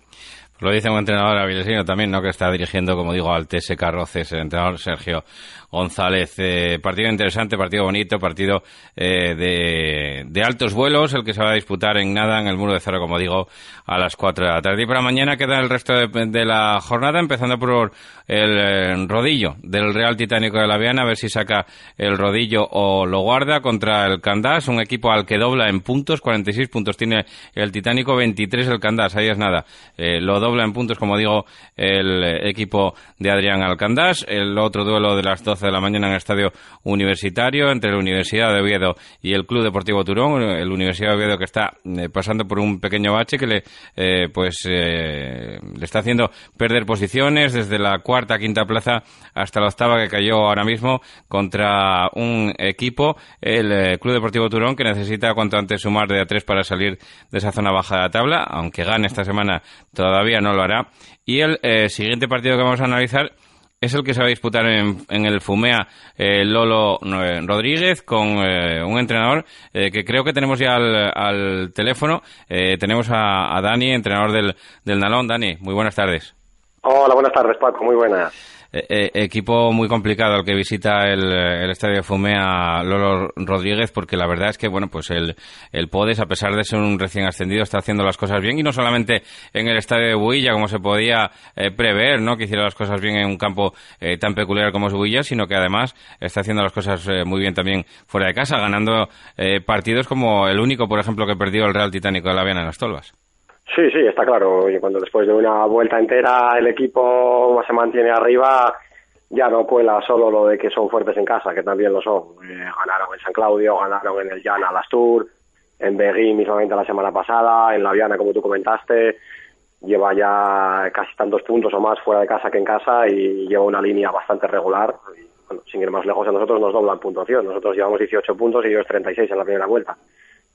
Lo dice un entrenador avilesino también, ¿no? Que está dirigiendo, como digo, al TSK Roces, el entrenador Sergio González. Eh, partido interesante, partido bonito, partido eh, de, altos vuelos, el que se va a disputar en nada en el muro de cero, como digo, a las 4 de la tarde. Y para mañana queda el resto de, de la jornada, empezando por el eh, rodillo del Real Titánico de la Viana, a ver si saca el rodillo o lo guarda contra el Candás, un equipo al que dobla en puntos, 46 puntos tiene el Titánico, 23 el Candás, ahí es nada. Eh, lo dobla en puntos, como digo, el equipo de Adrián Alcandás. El otro duelo de las 12 de la mañana en el estadio universitario entre la Universidad de Oviedo y el Club Deportivo Turón. El Universidad de Oviedo que está eh, pasando por un pequeño bache que le, eh, pues, eh, le está haciendo perder posiciones desde la cuarta, quinta plaza hasta la octava que cayó ahora mismo contra un equipo, el Club Deportivo Turón, que necesita cuanto antes sumar de a tres para salir de esa zona baja de la tabla, aunque gane esta semana todavía no lo hará. Y el siguiente partido que vamos a analizar es el que se va a disputar en, el Fumea eh, Lolo eh, Rodríguez con eh, un entrenador eh, que creo que tenemos ya al, al teléfono. Eh, tenemos a, a, Dani, entrenador del, del Nalón. Dani, muy buenas tardes. Hola, buenas tardes, Paco. Muy buenas. Eh, eh, equipo muy complicado el que visita el, el estadio de Lolo Rodríguez porque la verdad es que bueno pues el, el Podes a pesar de ser un recién ascendido está haciendo las cosas bien y no solamente en el estadio de Builla como se podía eh, prever no que hiciera las cosas bien en un campo eh, tan peculiar como es Builla sino que además está haciendo las cosas eh, muy bien también fuera de casa ganando partidos como el único por ejemplo que perdió el Real Titánico de la Viana en las Tolvas Sí, sí, está claro. Y cuando después de una vuelta entera el equipo se mantiene arriba, ya no cuela solo lo de que son fuertes en casa, que también lo son. Eh, ganaron en San Claudio, ganaron en el Llana Lastur, en Begui mismamente la semana pasada, en La Viana, como tú comentaste, lleva ya casi tantos puntos o más fuera de casa que en casa y lleva una línea bastante regular. Y, bueno, sin ir más lejos, a nosotros nos doblan puntuación. Nosotros llevamos 18 puntos y ellos 36 en la primera vuelta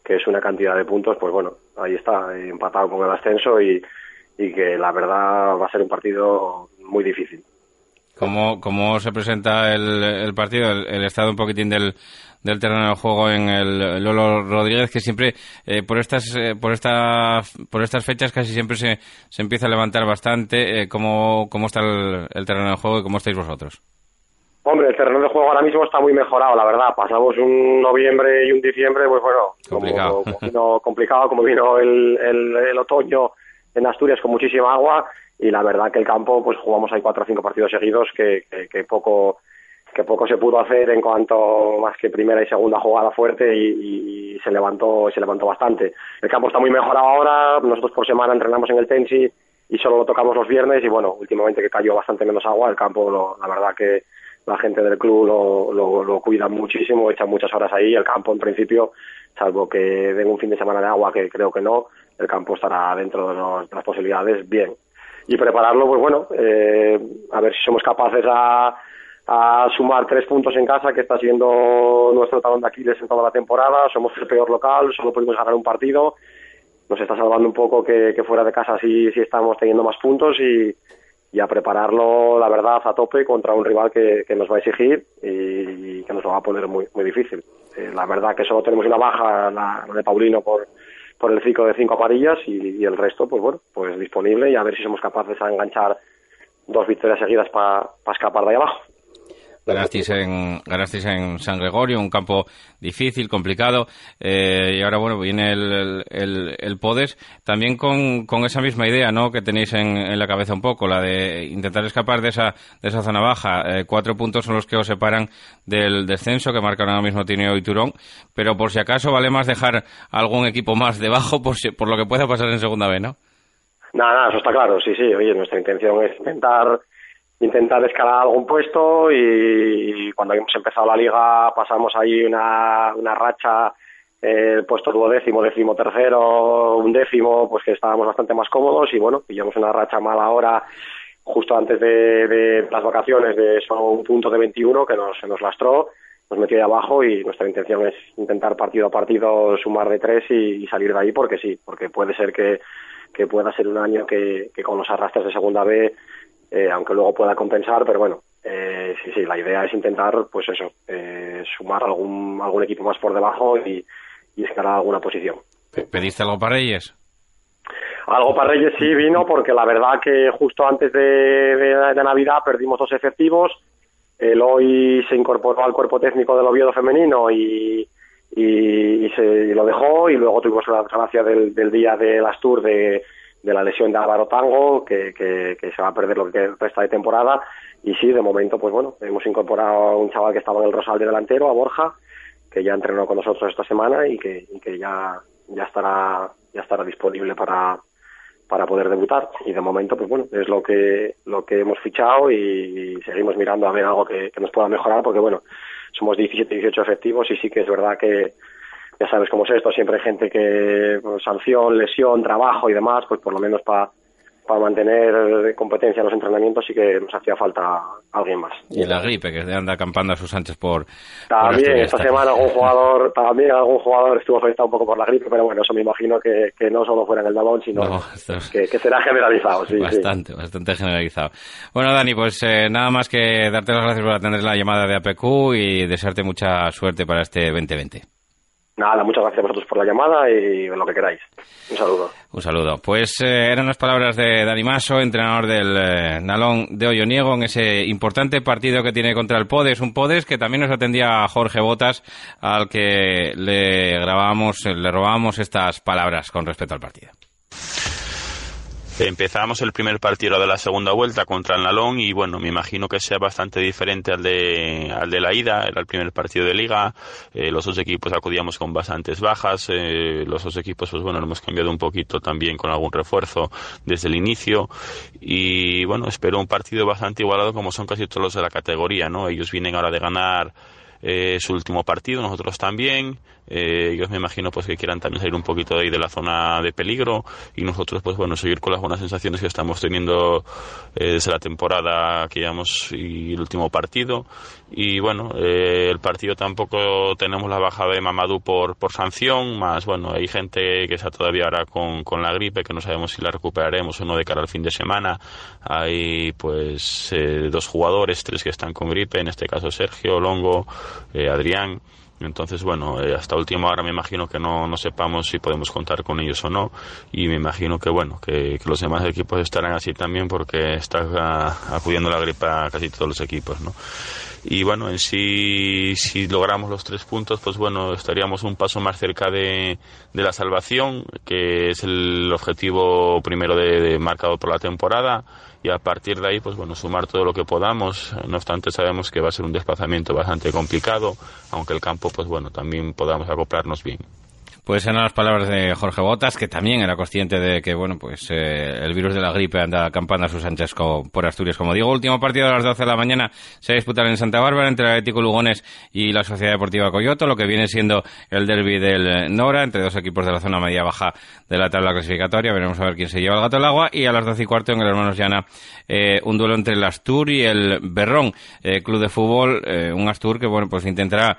que es una cantidad de puntos, pues bueno, ahí está, empatado con el ascenso y, y que la verdad va a ser un partido muy difícil. ¿Cómo, cómo se presenta el, el partido, el, el, estado un poquitín del, del terreno de juego en el Lolo Rodríguez, que siempre eh, por estas eh, por esta, por estas fechas casi siempre se, se empieza a levantar bastante? Eh, ¿cómo, ¿Cómo está el, el terreno de juego y cómo estáis vosotros? Hombre, el terreno de juego ahora mismo está muy mejorado, la verdad. Pasamos un noviembre y un diciembre, pues bueno, complicado, como, como vino, complicado, como vino el, el, el, otoño en Asturias con muchísima agua y la verdad que el campo, pues jugamos ahí cuatro o cinco partidos seguidos que, que, poco que poco se pudo hacer en cuanto más que primera y segunda jugada fuerte y, se levantó se levantó bastante. El campo está muy mejorado ahora, nosotros por semana entrenamos en el Tensi y solo lo tocamos los viernes y bueno, últimamente que cayó bastante menos agua, el campo la verdad que la gente del club lo, lo, lo cuida muchísimo, echan muchas horas ahí, el campo en principio, salvo que den un fin de semana de agua, que creo que no, el campo estará dentro de, las posibilidades bien. Y prepararlo, pues bueno, eh, a ver si somos capaces a, a sumar tres puntos en casa, que está siendo nuestro talón de Aquiles en toda la temporada. Somos el peor local, solo pudimos ganar un partido. Nos está salvando un poco que, que fuera de casa sí, sí estamos teniendo más puntos y, y a prepararlo, la verdad, a tope contra un rival que, que nos va a exigir y, que nos lo va a poner muy, muy difícil. Eh, la verdad que solo tenemos una baja, la, de Paulino, por, por el ciclo de cinco aparillas y, el resto, pues bueno, pues disponible y a ver si somos capaces de enganchar dos victorias seguidas para escapar de ahí abajo. Ganasteis en, ganasteis en San Gregorio, un campo difícil, complicado, eh, y ahora, bueno, viene el, el, el Podes, también con, con, esa misma idea, ¿no?, que tenéis en, en, la cabeza un poco, la de intentar escapar de esa, de esa zona baja. Eh, cuatro puntos son los que os separan del descenso, que marcan ahora mismo Tineo y Turón, pero por si acaso vale más dejar algún equipo más debajo por, por lo que pueda pasar en segunda vez, ¿no? Nada, nada, eso está claro, sí, sí, oye, nuestra intención es intentar intentar escalar algún puesto y, cuando habíamos empezado la liga pasamos ahí una, una racha eh, puesto duodécimo, décimo tercero, un décimo, pues que estábamos bastante más cómodos y bueno, pillamos una racha mala ahora justo antes de, las vacaciones de solo un punto de 21 que nos, nos lastró, nos metió ahí abajo y nuestra intención es intentar partido a partido sumar de tres y, salir de ahí porque sí, porque puede ser que, que pueda ser un año que, que con los arrastres de segunda B eh, aunque luego pueda compensar, pero bueno, eh, sí, sí, la idea es intentar, pues eso, eh, sumar algún, algún equipo más por debajo y, y escalar alguna posición. ¿Pediste algo para Reyes? Algo para Reyes sí vino, porque la verdad que justo antes de, de, Navidad perdimos dos efectivos. El hoy se incorporó al cuerpo técnico del Oviedo femenino y, y, se lo dejó. Y luego tuvimos la gracia del, del día del Astur de de la lesión de Álvaro Tango, que, que, se va a perder lo que resta de temporada. Y sí, de momento, pues bueno, hemos incorporado a un chaval que estaba en el Rosal de delantero, a Borja, que ya entrenó con nosotros esta semana y que, que ya, ya estará, ya estará disponible para, para poder debutar. Y de momento, pues bueno, es lo que, lo que hemos fichado y, seguimos mirando a ver algo que, que nos pueda mejorar, porque bueno, somos 17, 18 efectivos y sí que es verdad que ya sabes cómo es esto, siempre hay gente que, pues, sanción, lesión, trabajo y demás, pues por lo menos para para mantener competencia en los entrenamientos sí que nos hacía falta alguien más. Y la gripe que anda acampando a sus anchas por también esta semana algún [LAUGHS] jugador también algún jugador estuvo afectado un poco por la gripe pero bueno eso me imagino que, que no solo fuera en el balón sino que, será generalizado sí, bastante bastante generalizado. Bueno Dani pues eh, nada más que darte las gracias por atender la llamada de APQ y desearte mucha suerte para este 2020 Nada, muchas gracias a vosotros por la llamada y lo que queráis. Un saludo. Un saludo. Pues eh, eran las palabras de Dani Maso, entrenador del eh, Nalón de Olloniego, en ese importante partido que tiene contra el Podes. Un Podes que también nos atendía Jorge Botas, al que le grabamos, le robamos estas palabras con respecto al partido. Empezamos el primer partido de la segunda vuelta contra el Nalón y bueno, me imagino que sea bastante diferente al de, al de la ida, era el primer partido de liga, eh, los dos equipos acudíamos con bastantes bajas, eh, los dos equipos pues bueno, hemos cambiado un poquito también con algún refuerzo desde el inicio. Y bueno, espero un partido bastante igualado como son casi todos los de la categoría, ¿no? Ellos vienen ahora de ganar eh, su último partido, nosotros también, eh, ellos me imagino pues que quieran también salir un poquito de ahí de la zona de peligro y nosotros pues bueno seguir con las buenas sensaciones que estamos teniendo eh, desde la temporada que llevamos y el último partido. Y bueno eh, el partido tampoco tenemos la baja de Mamadou por, por sanción más bueno hay gente que está todavía ahora con, con la gripe que no sabemos si la recuperaremos o no de cara al fin de semana. Hay pues dos jugadores tres que están con gripe en este caso Sergio Longo Adrián entonces, bueno, eh, hasta última hora me imagino que no, no sepamos si podemos contar con ellos o no. Y me imagino que, bueno, que, los demás equipos estarán así también porque está acudiendo la gripe a casi todos los equipos, ¿no? y bueno, en sí, si logramos los tres puntos, pues bueno, estaríamos un paso más cerca de, de la salvación, que es el objetivo primero de, marcado por la temporada, y a partir de ahí, pues bueno, sumar todo lo que podamos. No obstante, sabemos que va a ser un desplazamiento bastante complicado, aunque el campo, pues bueno, también podamos acoplarnos bien. Pues eran las palabras de Jorge Botas, que también era consciente de que, bueno, pues eh, el virus de la gripe anda campando a sus anchas por Asturias. Como digo, último partido a las 12 de la mañana se disputará en Santa Bárbara entre el Atlético Lugones y la Sociedad Deportiva Coyoto, lo que viene siendo el derby del Nora, entre dos equipos de la zona media-baja de la tabla clasificatoria. Veremos a ver quién se lleva el gato al agua. Y a las 12 y cuarto en el Hermanos Llana, eh, un duelo entre el Astur y el Berrón, eh, club de fútbol, un Astur que, bueno, pues intentará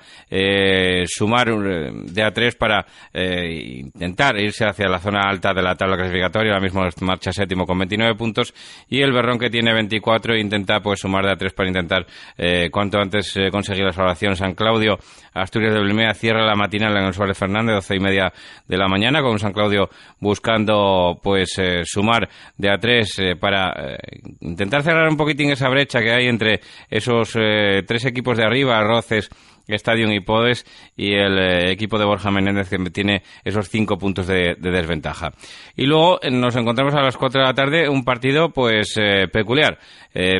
sumar de a tres para eh, intentar irse hacia la zona alta de la tabla clasificatoria. Ahora mismo marcha séptimo con 29 puntos y el Berrón que tiene 24 intenta pues sumar de a tres para intentar eh, cuanto antes eh, conseguir la salvación. San Claudio, Asturias de Blimea cierra la matinal en el Suárez Fernández, 12 y media de la mañana, con San Claudio buscando pues sumar de a tres para intentar cerrar un poquitín esa brecha que hay entre esos tres equipos de arriba, Roces, Stadium y Podes y el eh, equipo de Borja Menéndez que tiene esos cinco puntos de, desventaja. Y luego eh, nos encontramos a las cuatro de la tarde un partido pues eh, peculiar.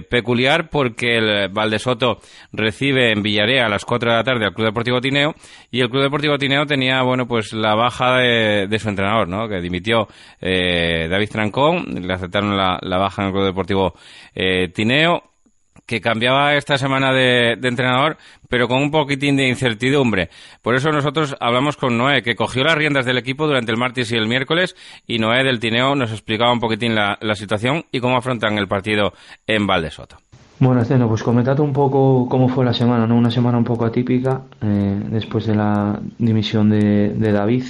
peculiar porque el Valdesoto recibe en Villarea a las cuatro de la tarde al Club Deportivo Tineo y el Club Deportivo Tineo tenía bueno pues la baja de, su entrenador, ¿no? que dimitió David Trancón, le aceptaron la, baja en el Club Deportivo Tineo que cambiaba esta semana de, entrenador, pero con un poquitín de incertidumbre. Por eso nosotros hablamos con Noé, que cogió las riendas del equipo durante el martes y el miércoles, y Noé del Tineo nos explicaba un poquitín la, situación y cómo afrontan el partido en Valdesoto. Bueno, Esteno, pues comentad un poco cómo fue la semana, ¿no? Una semana un poco atípica, eh, después de la dimisión de, David,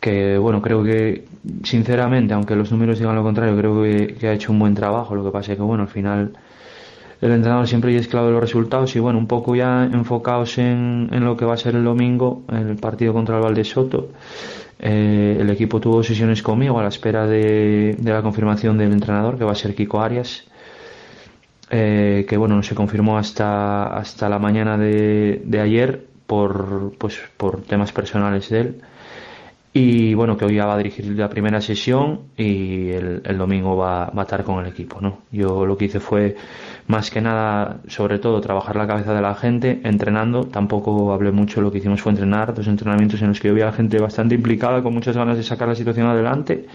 que bueno, creo que sinceramente, aunque los números digan lo contrario, creo que, ha hecho un buen trabajo. Lo que pasa es que bueno, al final el entrenador siempre es clave de los resultados y bueno, un poco ya enfocados en, en lo que va a ser el domingo, en el partido contra el Valdesoto. Eh, el equipo tuvo sesiones conmigo a la espera de, de, la confirmación del entrenador, que va a ser Kiko Arias, eh, que bueno, no se confirmó hasta, hasta la mañana de, de ayer por, pues, por temas personales de él. Y bueno, que hoy ya va a dirigir la primera sesión y el, domingo va, va, a estar con el equipo. ¿no? Yo lo que hice fue más que nada, sobre todo, trabajar la cabeza de la gente, entrenando. Tampoco hablé mucho, lo que hicimos fue entrenar, dos entrenamientos en los que yo vi a la gente bastante implicada, con muchas ganas de sacar la situación adelante.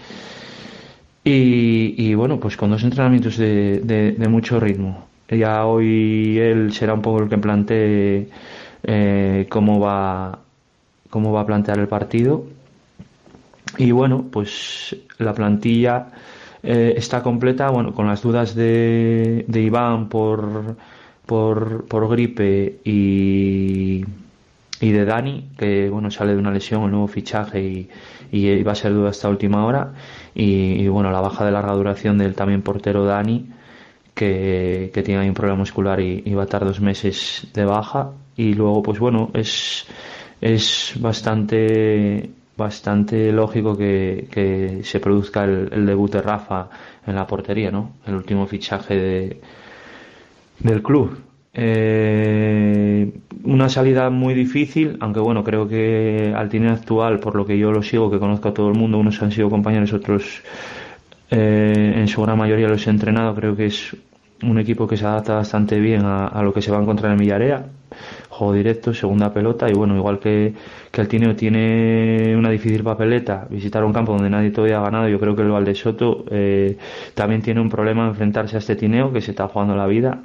Y, bueno, pues con dos entrenamientos de, de, mucho ritmo. Ya hoy él será un poco el que plantee eh, cómo, va, cómo va a plantear el partido. Y bueno, pues la plantilla eh, está completa, bueno, con las dudas de, de Iván por, por, por gripe y, y de Dani, que bueno, sale de una lesión, el nuevo fichaje y, y va a ser duda hasta última hora. Y, bueno, la baja de larga duración del también portero Dani, que, que tiene ahí un problema muscular y, y, va a estar dos meses de baja. Y luego, pues bueno, es, es bastante bastante lógico que, se produzca el, debut de Rafa en la portería, ¿no? El último fichaje de, del club. Eh, una salida muy difícil, aunque bueno, creo que al tiene actual, por lo que yo lo sigo, que conozco a todo el mundo, unos han sido compañeros, otros eh, en su gran mayoría los he entrenado, creo que es un equipo que se adapta bastante bien a, lo que se va a encontrar en Villarea juego directo, segunda pelota y bueno, igual que, que el Tineo tiene una difícil papeleta, visitar un campo donde nadie todavía ha ganado, yo creo que el Valdesoto eh, también tiene un problema enfrentarse a este Tineo que se está jugando la vida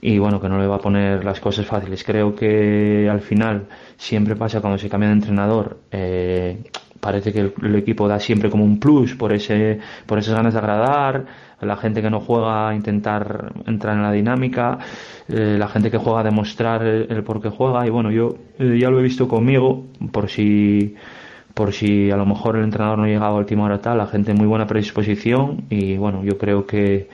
y bueno, que no le va a poner las cosas fáciles. Creo que al final siempre pasa cuando se cambia de entrenador. Eh, parece que el, equipo da siempre como un plus por ese por esas ganas de agradar la gente que no juega a intentar entrar en la dinámica eh, la gente que juega a demostrar el, por qué juega. Y bueno yo eh, ya lo he visto conmigo por si por si a lo mejor el entrenador no ha llegado a última hora tal la gente muy buena predisposición. Y bueno yo creo que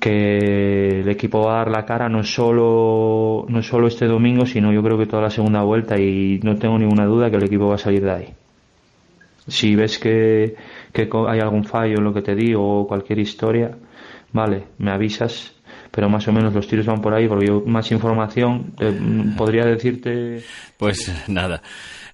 que el equipo va a dar la cara no solo no solo este domingo sino yo creo que toda la segunda vuelta. Y no tengo ninguna duda que el equipo va a salir de ahí. Si ves que, que hay algún fallo en lo que te digo o cualquier historia, vale, me avisas pero más o menos los tiros van por ahí, porque yo más información eh, podría decirte... Pues nada.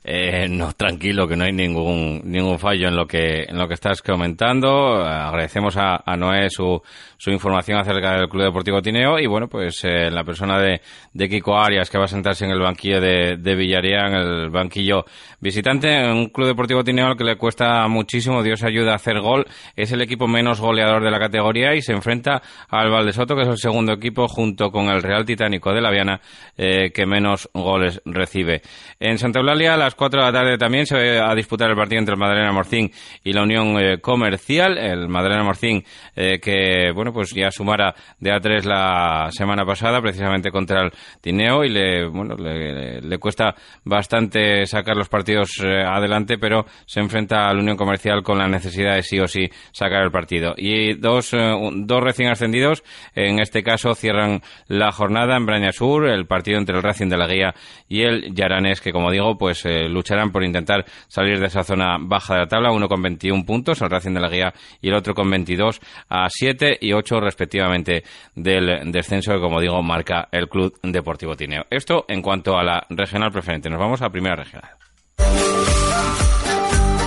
Eh, no, tranquilo, que no hay ningún ningún fallo en lo que en lo que estás comentando. Agradecemos a, Noé su, su información acerca del Club Deportivo Tineo y bueno, pues eh, la persona de, de Kiko Arias que va a sentarse en el banquillo de, de en el banquillo visitante, en un Club Deportivo Tineo al que le cuesta muchísimo, Dios ayuda a hacer gol. Es el equipo menos goleador de la categoría y se enfrenta al Valdesoto, que es el segundo equipo junto con el Real Titánico de la Viana, eh, que menos goles recibe. En Santa Eulalia, las 4 de la tarde también se va a disputar el partido entre el Madalena Morcín y la Unión eh, Comercial. El Madalena Morcín, eh, que, bueno, pues ya sumara de A3 la semana pasada, precisamente contra el Tineo, y le, bueno, le, cuesta bastante sacar los partidos eh, adelante, pero se enfrenta a la Unión Comercial con la necesidad de sí o sí sacar el partido. Y dos, dos recién ascendidos, en este caso, cierran la jornada en Braña Sur, el partido entre el Racing de la Guía y el Yaranés, que como digo, pues lucharán por intentar salir de esa zona baja de la tabla, uno con 21 puntos, el Racing de la Guía, y el otro con 22 a 7 y 8 respectivamente del descenso que, como digo, marca el Club Deportivo Tineo. Esto en cuanto a la regional preferente. Nos vamos a primera regional.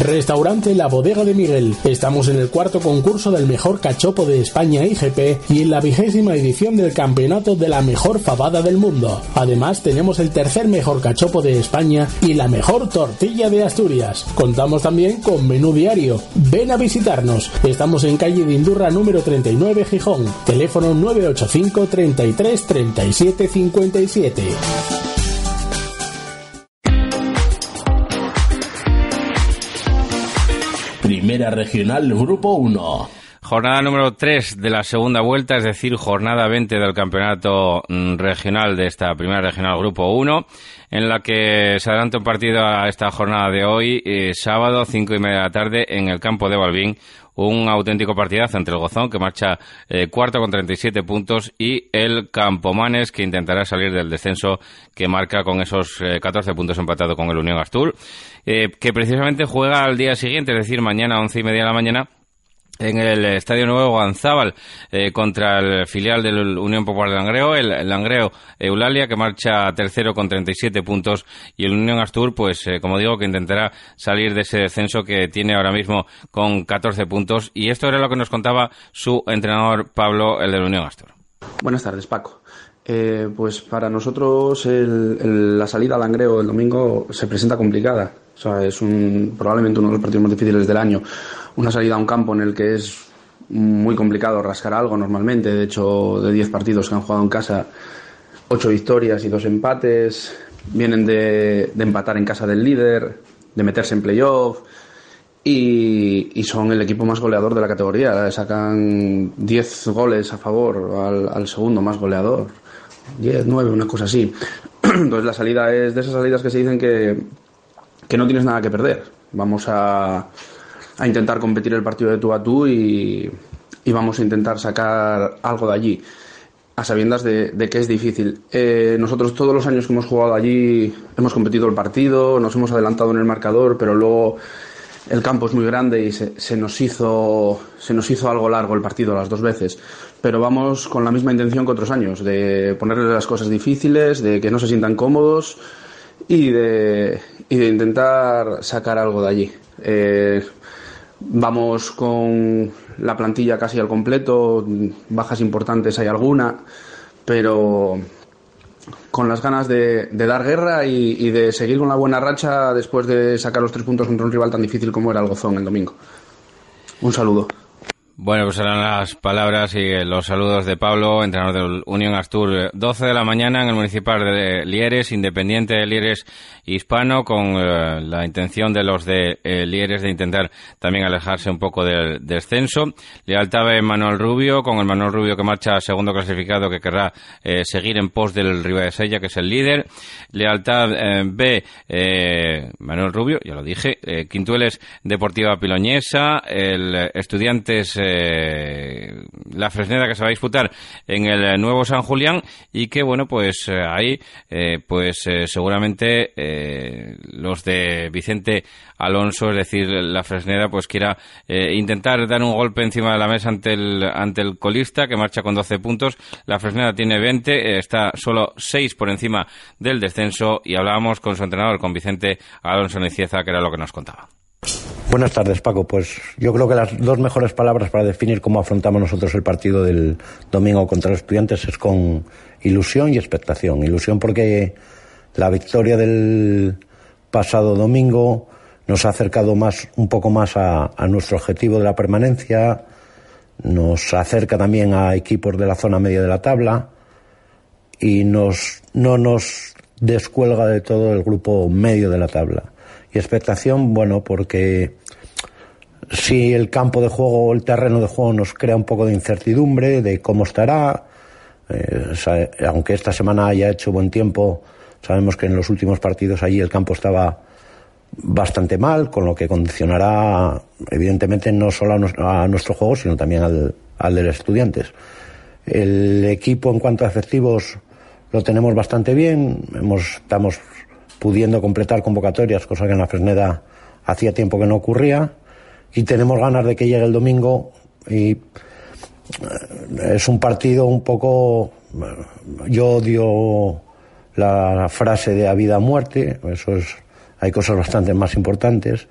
Restaurante La Bodega de Miguel. Estamos en el cuarto concurso del mejor cachopo de España IGP y en la vigésima edición del campeonato de la mejor fabada del mundo. Además, tenemos el tercer mejor cachopo de España y la mejor tortilla de Asturias. Contamos también con menú diario. Ven a visitarnos. Estamos en calle de Indurra número 39 Gijón. Teléfono 985 33 37 57. Primera Regional Grupo 1. Jornada número 3 de la segunda vuelta, es decir, jornada 20 del campeonato mm, regional de esta primera regional Grupo 1, en la que se adelanta un partido a esta jornada de hoy, eh, sábado, 5 y media de la tarde, en el campo de Balbín, un auténtico partidazo entre el Gozón, que marcha eh, cuarto con 37 puntos, y el Campomanes, que intentará salir del descenso, que marca con esos 14 eh, puntos empatado con el Unión Astur, eh, que precisamente juega al día siguiente, es decir, mañana once y media de la mañana, en el Estadio Nuevo Guanzábal eh, contra el filial del Unión Popular de Langreo, el, Langreo Eulalia que marcha tercero con 37 puntos y el Unión Astur pues eh, como digo que intentará salir de ese descenso que tiene ahora mismo con 14 puntos y esto era lo que nos contaba su entrenador Pablo el del Unión Astur. Buenas tardes Paco. Eh, pues para nosotros la salida al Langreo el domingo se presenta complicada. O sea, es un, probablemente uno de los partidos más difíciles del año una salida a un campo en el que es muy complicado rascar algo normalmente. De hecho, de 10 partidos que han jugado en casa, 8 victorias y 2 empates. Vienen de, empatar en casa del líder, de meterse en playoff. Y, son el equipo más goleador de la categoría. Sacan 10 goles a favor al, segundo más goleador. 10, 9, una cosa así. [CLEARS THROAT] Entonces la salida es de esas salidas que se dicen que, que no tienes nada que perder. Vamos a, a intentar competir el partido de tú a tú y, vamos a intentar sacar algo de allí, a sabiendas de, que es difícil. Eh, nosotros todos los años que hemos jugado allí hemos competido el partido, nos hemos adelantado en el marcador, pero luego el campo es muy grande y se, nos hizo se nos hizo algo largo el partido las dos veces pero vamos con la misma intención que otros años de ponerles las cosas difíciles de que no se sientan cómodos y de, y de intentar sacar algo de allí eh, Vamos con la plantilla casi al completo, bajas importantes hay alguna, pero con las ganas de, dar guerra y, de seguir con la buena racha después de sacar los tres puntos contra un rival tan difícil como era el Gozón el domingo. Un saludo. Bueno, pues eran las palabras y los saludos de Pablo, entrenador del Unión Astur. 12 de la mañana en el municipal de Lieres, Independiente de Lieres Hispano, con eh, la intención de los de eh, Lieres de intentar también alejarse un poco del descenso. Lealtad de Manuel Rubio, con el Manuel Rubio que marcha segundo clasificado, que querrá eh, seguir en pos del de Sella, que es el líder. Lealtad B, Manuel Rubio, ya lo dije. Quintueles Deportiva Piloñesa, el Estudiantes eh, la Fresneda que se va a disputar en el nuevo San Julián y que bueno pues eh, ahí eh, pues seguramente los de Vicente Alonso es decir la Fresneda pues quiera intentar dar un golpe encima de la mesa ante el ante el colista que marcha con 12 puntos. La Fresneda tiene 20 está solo 6 por encima del descenso y hablábamos con su entrenador con Vicente Alonso Necieza que era lo que nos contaba Buenas tardes, Paco. Pues yo creo que las dos mejores palabras para definir cómo afrontamos nosotros el partido del domingo contra los estudiantes es con ilusión y expectación. Ilusión porque la victoria del pasado domingo nos ha acercado más, un poco más a, nuestro objetivo de la permanencia, nos acerca también a equipos de la zona media de la tabla y nos, no nos descuelga de todo el grupo medio de la tabla. Y expectación, bueno, porque si el campo de juego, el terreno de juego nos crea un poco de incertidumbre de cómo estará, eh, aunque esta semana haya hecho buen tiempo, sabemos que en los últimos partidos allí el campo estaba bastante mal, con lo que condicionará evidentemente no solo a, nuestro juego, sino también al, al de los estudiantes. El equipo en cuanto a efectivos lo tenemos bastante bien, hemos, estamos pudiendo completar convocatorias, cosa que en la Fresneda hacía tiempo que no ocurría, y tenemos ganas de que llegue el domingo y eh, es un partido un poco yo odio la frase de a vida a muerte, eso es hay cosas bastante más importantes,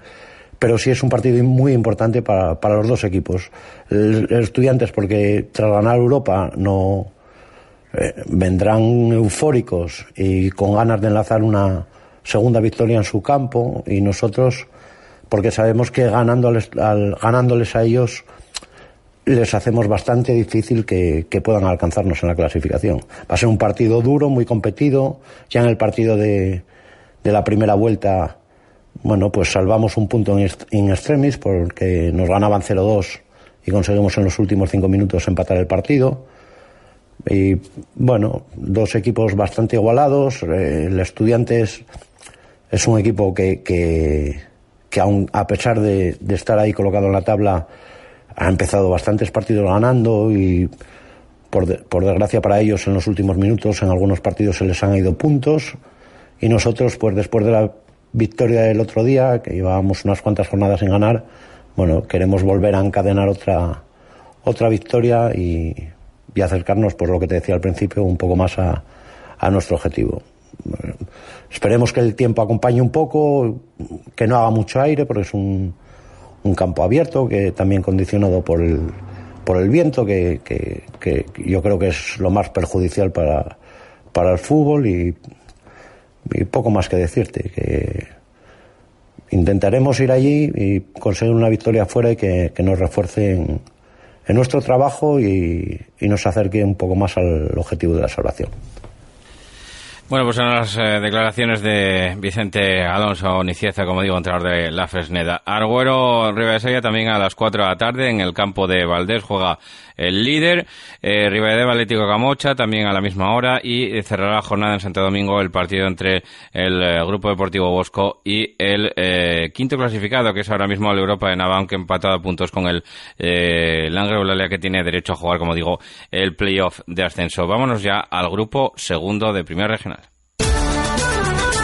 pero sí es un partido muy importante para, para los dos equipos. Estudiantes porque tras ganar Europa no eh, vendrán eufóricos y con ganas de enlazar una segunda victoria en su campo y nosotros, porque sabemos que ganándoles, ganándoles a ellos les hacemos bastante difícil que, puedan alcanzarnos en la clasificación. Va a ser un partido duro, muy competido. Ya en el partido de, de la primera vuelta, bueno, pues salvamos un punto en, extremis porque nos ganaban 0-2 y conseguimos en los últimos cinco minutos empatar el partido. Y bueno, dos equipos bastante igualados. Eh, el Estudiantes es un equipo que, que, que aun a pesar de, estar ahí colocado en la tabla, ha empezado bastantes partidos ganando y por, por desgracia para ellos en los últimos minutos en algunos partidos se les han ido puntos y nosotros pues después de la victoria del otro día, que llevábamos unas cuantas jornadas sin ganar, bueno, queremos volver a encadenar otra, otra victoria y, y acercarnos, por lo que te decía al principio, un poco más a, a nuestro objetivo. Esperemos que el tiempo acompañe un poco, que no haga mucho aire, porque es un, campo abierto, que también condicionado por el, por el viento, que, que, yo creo que es lo más perjudicial para, para el fútbol y, poco más que decirte, que intentaremos ir allí y conseguir una victoria fuera y que, nos refuerce en, en nuestro trabajo y, y nos acerque un poco más al objetivo de la salvación. Bueno, pues son las eh, declaraciones de Vicente Alonso Nicieza, como digo, entrenador de la Fresneda. Arguero Rivadesella también a las 4 de la tarde en el campo de Valdés juega el líder. Eh, Rivadavia Atlético Camocha también a la misma hora y cerrará la jornada en Santo Domingo el partido entre el eh, Grupo Deportivo Bosco y el eh, quinto clasificado, que es ahora mismo el Europa de Navan, que empatado a puntos con el eh, Langre que tiene derecho a jugar, como digo, el playoff de ascenso. Vámonos ya al grupo segundo de Primera Regional.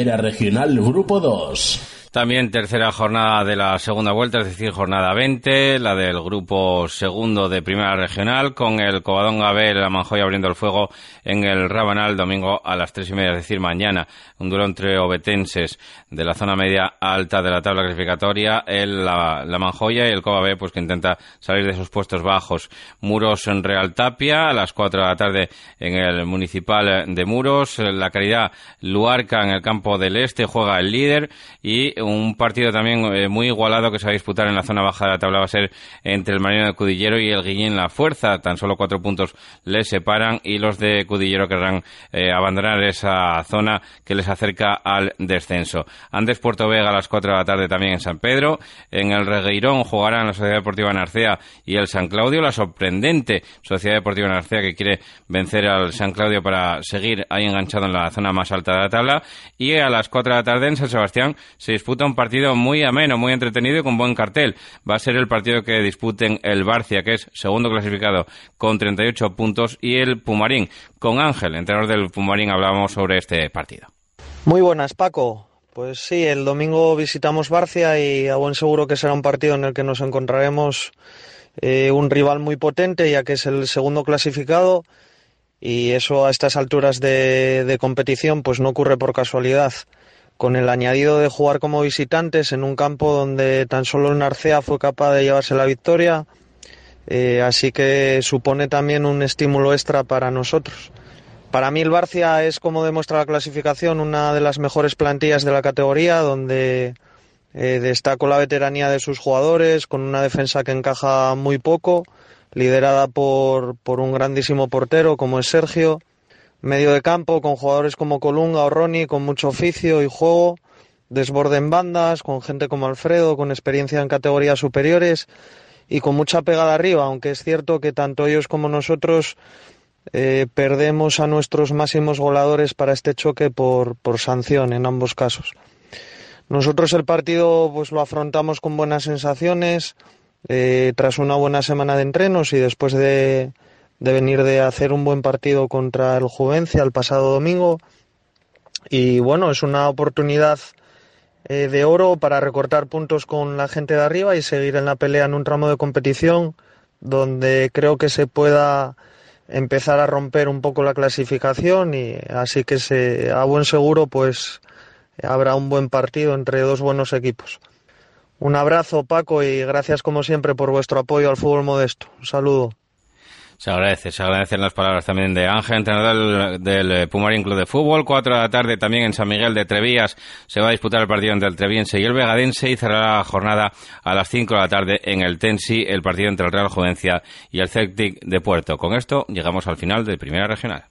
Primera Regional Grupo 2. También tercera jornada de la segunda vuelta, es decir, jornada 20, la del grupo segundo de primera regional, con el Covadón Gabel, la Manjoya abriendo el fuego en el Rabanal domingo a las tres y media, es decir, mañana. Un duelo entre obetenses de la zona media alta de la tabla clasificatoria, el, la, Manjoya y el Cova B, pues que intenta salir de esos puestos bajos. Muros en Real Tapia, a las cuatro de la tarde en el Municipal de Muros. La Caridad Luarca en el campo del Este juega el líder y un partido también eh, muy igualado que se va a disputar en la zona baja de la tabla va a ser entre el Marino de Cudillero y el Guillén La Fuerza. Tan solo cuatro puntos les separan y los de Cudillero querrán eh, abandonar esa zona que les acerca al descenso. Antes Puerto Vega a las cuatro de la tarde también en San Pedro. En el Regueirón jugarán la Sociedad Deportiva Narcea y el San Claudio. La sorprendente Sociedad Deportiva Narcea que quiere vencer al San Claudio para seguir ahí enganchado en la zona más alta de la tabla. Y a las cuatro de la tarde en San Sebastián se disputa un partido muy ameno, muy entretenido y con buen cartel. Va a ser el partido que disputen el Barcia, que es segundo clasificado con 38 puntos, y el Pumarín. Con Ángel, entrenador del Pumarín, hablábamos sobre este partido. Muy buenas, Paco. Pues sí, el domingo visitamos Barcia y a buen seguro que será un partido en el que nos encontraremos eh, un rival muy potente, ya que es el segundo clasificado y eso a estas alturas de competición pues no ocurre por casualidad con el añadido de jugar como visitantes en un campo donde tan solo el Narcea fue capaz de llevarse la victoria, eh, así que supone también un estímulo extra para nosotros. Para mí el Barcia es, como demuestra la clasificación, una de las mejores plantillas de la categoría, donde eh, destaco la veteranía de sus jugadores, con una defensa que encaja muy poco, liderada por, por un grandísimo portero como es Sergio, medio de campo con jugadores como Colunga o Ronnie con mucho oficio y juego, desborde en bandas, con gente como Alfredo con experiencia en categorías superiores y con mucha pegada arriba, aunque es cierto que tanto ellos como nosotros eh, perdemos a nuestros máximos goleadores para este choque por, por sanción en ambos casos. Nosotros el partido pues lo afrontamos con buenas sensaciones, eh, tras una buena semana de entrenos y después de, de venir de hacer un buen partido contra el Juvencia el pasado domingo. Y bueno, es una oportunidad eh, de oro para recortar puntos con la gente de arriba y seguir en la pelea en un tramo de competición donde creo que se pueda empezar a romper un poco la clasificación y así que se, a buen seguro pues habrá un buen partido entre dos buenos equipos. Un abrazo Paco y gracias como siempre por vuestro apoyo al fútbol modesto. Un saludo. Se agradece, se agradecen las palabras también de Ángel, entrenador del, eh, Pumarín Club de Fútbol. Cuatro de la tarde también en San Miguel de Trevías se va a disputar el partido entre el Treviense y el Vegadense y cerrará la jornada a las cinco de la tarde en el Tensi, el partido entre el Real Juvencia y el Celtic de Puerto. Con esto llegamos al final de Primera Regional.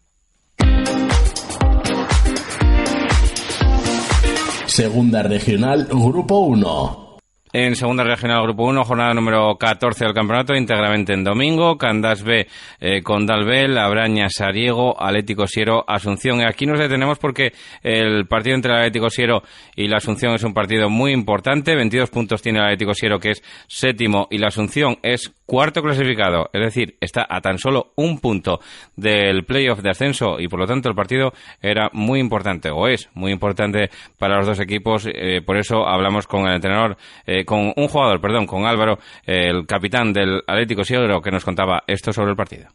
Segunda Regional, Grupo 1. En segunda regional Grupo 1, jornada número 14 del campeonato, íntegramente en domingo. Candás B eh, con Dalbel, Abraña, Sariego, Atlético Siero, Asunción. Y aquí nos detenemos porque el partido entre el Atlético Siero y la Asunción es un partido muy importante. 22 puntos tiene el Atlético Siero, que es séptimo, y la Asunción es cuarto clasificado. Es decir, está a tan solo un punto del playoff de ascenso y por lo tanto el partido era muy importante, o es muy importante para los dos equipos. Eh, por eso hablamos con el entrenador. Eh, con un jugador, perdón, con Álvaro, el capitán del Atlético Sigro, que nos contaba esto sobre el partido.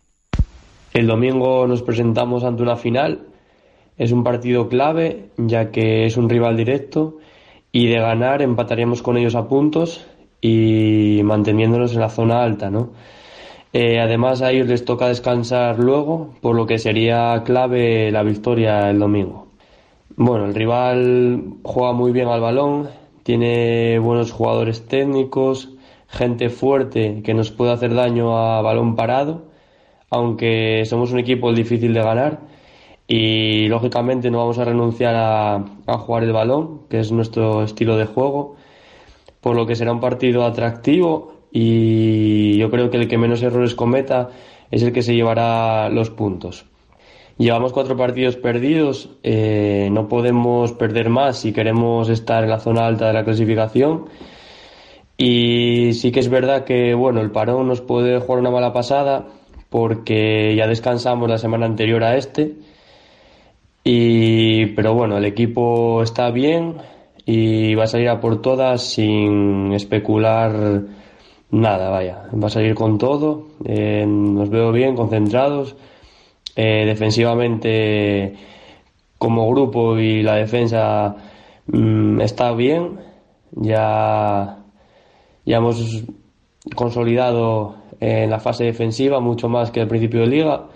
El domingo nos presentamos ante una final. Es un partido clave, ya que es un rival directo y de ganar empataríamos con ellos a puntos y manteniéndonos en la zona alta, ¿no? Eh, además a ellos les toca descansar luego, por lo que sería clave la victoria el domingo. Bueno, el rival juega muy bien al balón, tiene buenos jugadores técnicos, gente fuerte que nos puede hacer daño a balón parado, aunque somos un equipo difícil de ganar. y lógicamente no vamos a renunciar a, a jugar el balón, que es nuestro estilo de juego, por lo que será un partido atractivo y yo creo que el que menos errores cometa es el que se llevará los puntos. Llevamos cuatro partidos perdidos, eh, no podemos perder más si queremos estar en la zona alta de la clasificación. Y sí que es verdad que bueno, el parón nos puede jugar una mala pasada porque ya descansamos la semana anterior a este. Y, pero bueno, el equipo está bien y va a salir a por todas sin especular nada, vaya. Va a salir con todo. Eh, nos veo bien, concentrados eh, defensivamente, como grupo y la defensa mm, está bien. Ya, ya hemos consolidado en la fase defensiva mucho más que al principio de liga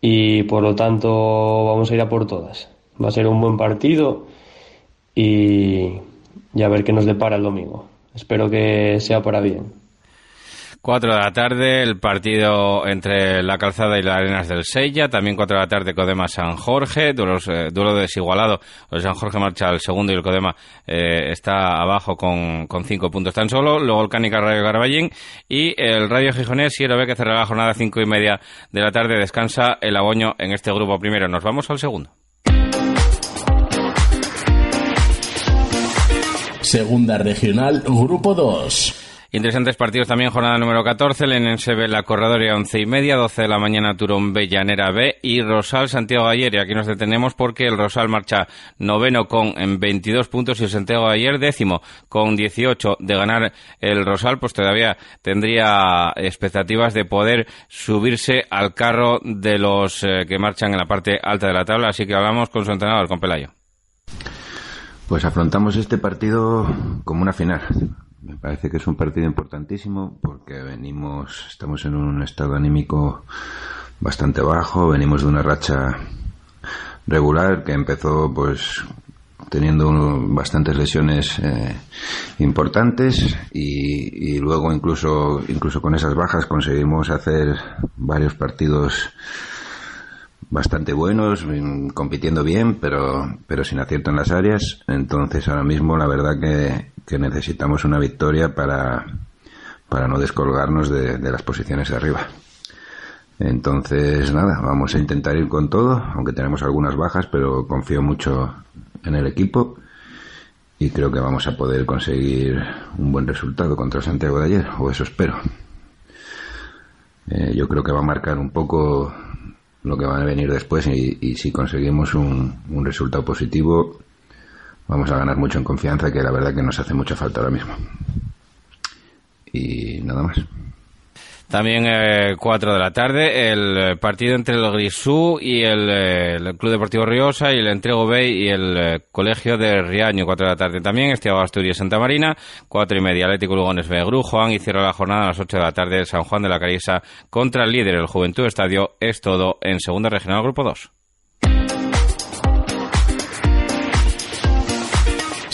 y por lo tanto vamos a ir a por todas. Va a ser un buen partido y, y a ver qué nos depara el domingo. Espero que sea para bien. 4 de la tarde, el partido entre la calzada y las arenas del Sella. También 4 de la tarde, Codema San Jorge. Eh, duelo desigualado. El San Jorge marcha al segundo y el Codema eh, está abajo con, con cinco puntos tan solo. Luego el Cánica Radio Garballín. Y el Radio Gijonés, si lo ve que cerrará la jornada cinco y media de la tarde. Descansa el Aboño en este grupo primero. Nos vamos al segundo. Segunda regional, grupo 2. Interesantes partidos también, jornada número 14, el B, La Corredoria, 11 y media, 12 de la mañana, Turón B, Llanera B y Rosal, Santiago Ayer. Y aquí nos detenemos porque el Rosal marcha noveno con en 22 puntos y el Santiago Ayer décimo con 18 de ganar el Rosal, pues todavía tendría expectativas de poder subirse al carro de los eh, que marchan en la parte alta de la tabla. Así que hablamos con su entrenador, con Pelayo. Pues afrontamos este partido como una final. Me parece que es un partido importantísimo porque venimos, estamos en un estado anímico bastante bajo, venimos de una racha regular que empezó pues teniendo bastantes lesiones eh, importantes y, y, luego incluso incluso con esas bajas conseguimos hacer varios partidos bastante buenos, mm, compitiendo bien, pero, pero sin acierto en las áreas. Entonces ahora mismo la verdad que, que necesitamos una victoria para, para no descolgarnos de, de las posiciones de arriba. Entonces, nada, vamos a intentar ir con todo, aunque tenemos algunas bajas, pero confío mucho en el equipo y creo que vamos a poder conseguir un buen resultado contra Santiago de ayer, o eso espero. Eh, yo creo que va a marcar un poco lo que va a venir después y, si conseguimos un, un, resultado positivo vamos a ganar mucho en confianza que la verdad que nos hace mucha falta ahora mismo. Y nada más también eh, 4 de la tarde, el eh, partido entre el Grisú y el, eh, el, Club Deportivo Riosa y el Entrego Bay y el eh, Colegio de Riaño, 4 de la tarde también, Estiago Asturias Santa Marina, 4 y media, Atlético Lugones B Juan y cierra la jornada a las 8 de la tarde San Juan de la Cariesa contra el líder, el Juventud Estadio, es todo en Segunda Regional Grupo 2.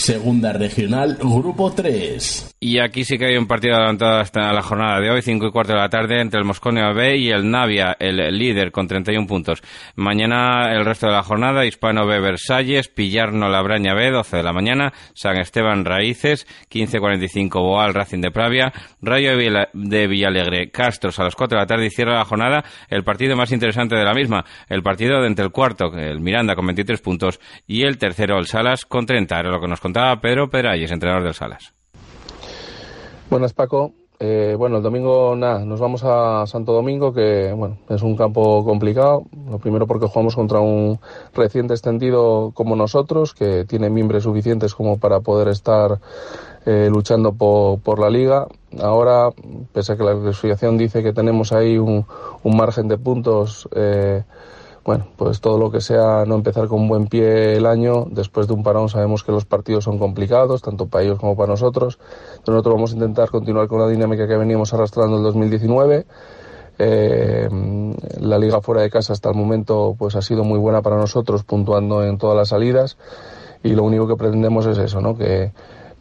Segunda Regional, Grupo 3. Y aquí sí que hay un partido adelantado hasta la jornada de hoy, 5 y cuarto de la tarde, entre el Mosconia B y el Navia, el líder con 31 puntos. Mañana el resto de la jornada, Hispano B Versalles, Pillarno Labraña B, 12 de la mañana, San Esteban Raíces, 15.45 Boal Racing de Pravia, Rayo de Villalegre, Castros a las 4 de la tarde y cierra la jornada el partido más interesante de la misma, el partido entre el cuarto, el Miranda con 23 puntos y el tercero, el Salas, con 30. Era lo que nos contaba Pedro Peralles, entrenador del Salas. Buenas, Paco. Eh, bueno, el domingo nada, nos vamos a Santo Domingo, que bueno, es un campo complicado. Lo primero porque jugamos contra un reciente extendido como nosotros, que tiene miembros suficientes como para poder estar eh, luchando por, por, la liga. Ahora, pese a que la clasificación dice que tenemos ahí un, un margen de puntos eh, bueno, pues todo lo que sea no empezar con buen pie el año, después de un parón sabemos que los partidos son complicados, tanto para ellos como para nosotros. nosotros vamos a intentar continuar con la dinámica que veníamos arrastrando el 2019. Eh, la liga fuera de casa hasta el momento pues ha sido muy buena para nosotros, puntuando en todas las salidas. Y lo único que pretendemos es eso, ¿no? Que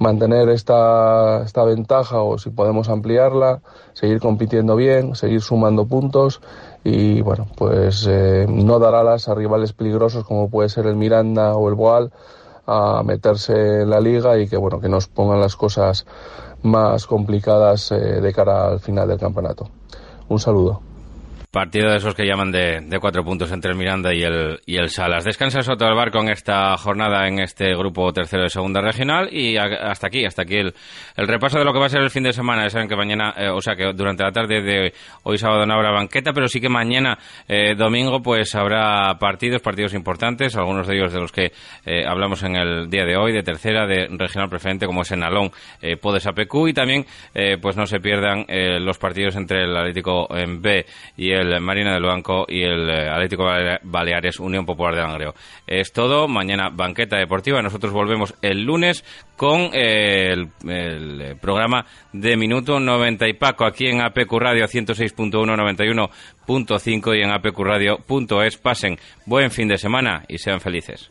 mantener esta, esta ventaja o si podemos ampliarla, seguir compitiendo bien, seguir sumando puntos y bueno, pues eh, no dar alas a rivales peligrosos como puede ser el Miranda o el Boal a meterse en la liga y que bueno, que nos pongan las cosas más complicadas eh, de cara al final del campeonato. Un saludo. Partido de esos que llaman de, de, cuatro puntos entre el Miranda y el, y el Salas. Descansa Soto del Bar con esta jornada en este grupo tercero de segunda regional y hasta aquí, hasta aquí el, el, repaso de lo que va a ser el fin de semana. Ya saben que mañana, eh, o sea que durante la tarde de hoy sábado no habrá banqueta, pero sí que mañana eh, domingo pues habrá partidos, partidos importantes, algunos de ellos de los que eh, hablamos en el día de hoy, de tercera, de regional preferente como es en Alón, Podes APQ y también pues no se pierdan los partidos entre el Atlético en B y el el Marina del Banco y el eh, Atlético Baleares Unión Popular de Langreo. Es todo. Mañana banqueta deportiva. Nosotros volvemos el lunes con eh, el, el, programa de Minuto 90 y Paco aquí en APQ Radio 106.1, 91.5 y en apqradio.es. Pasen buen fin de semana y sean felices.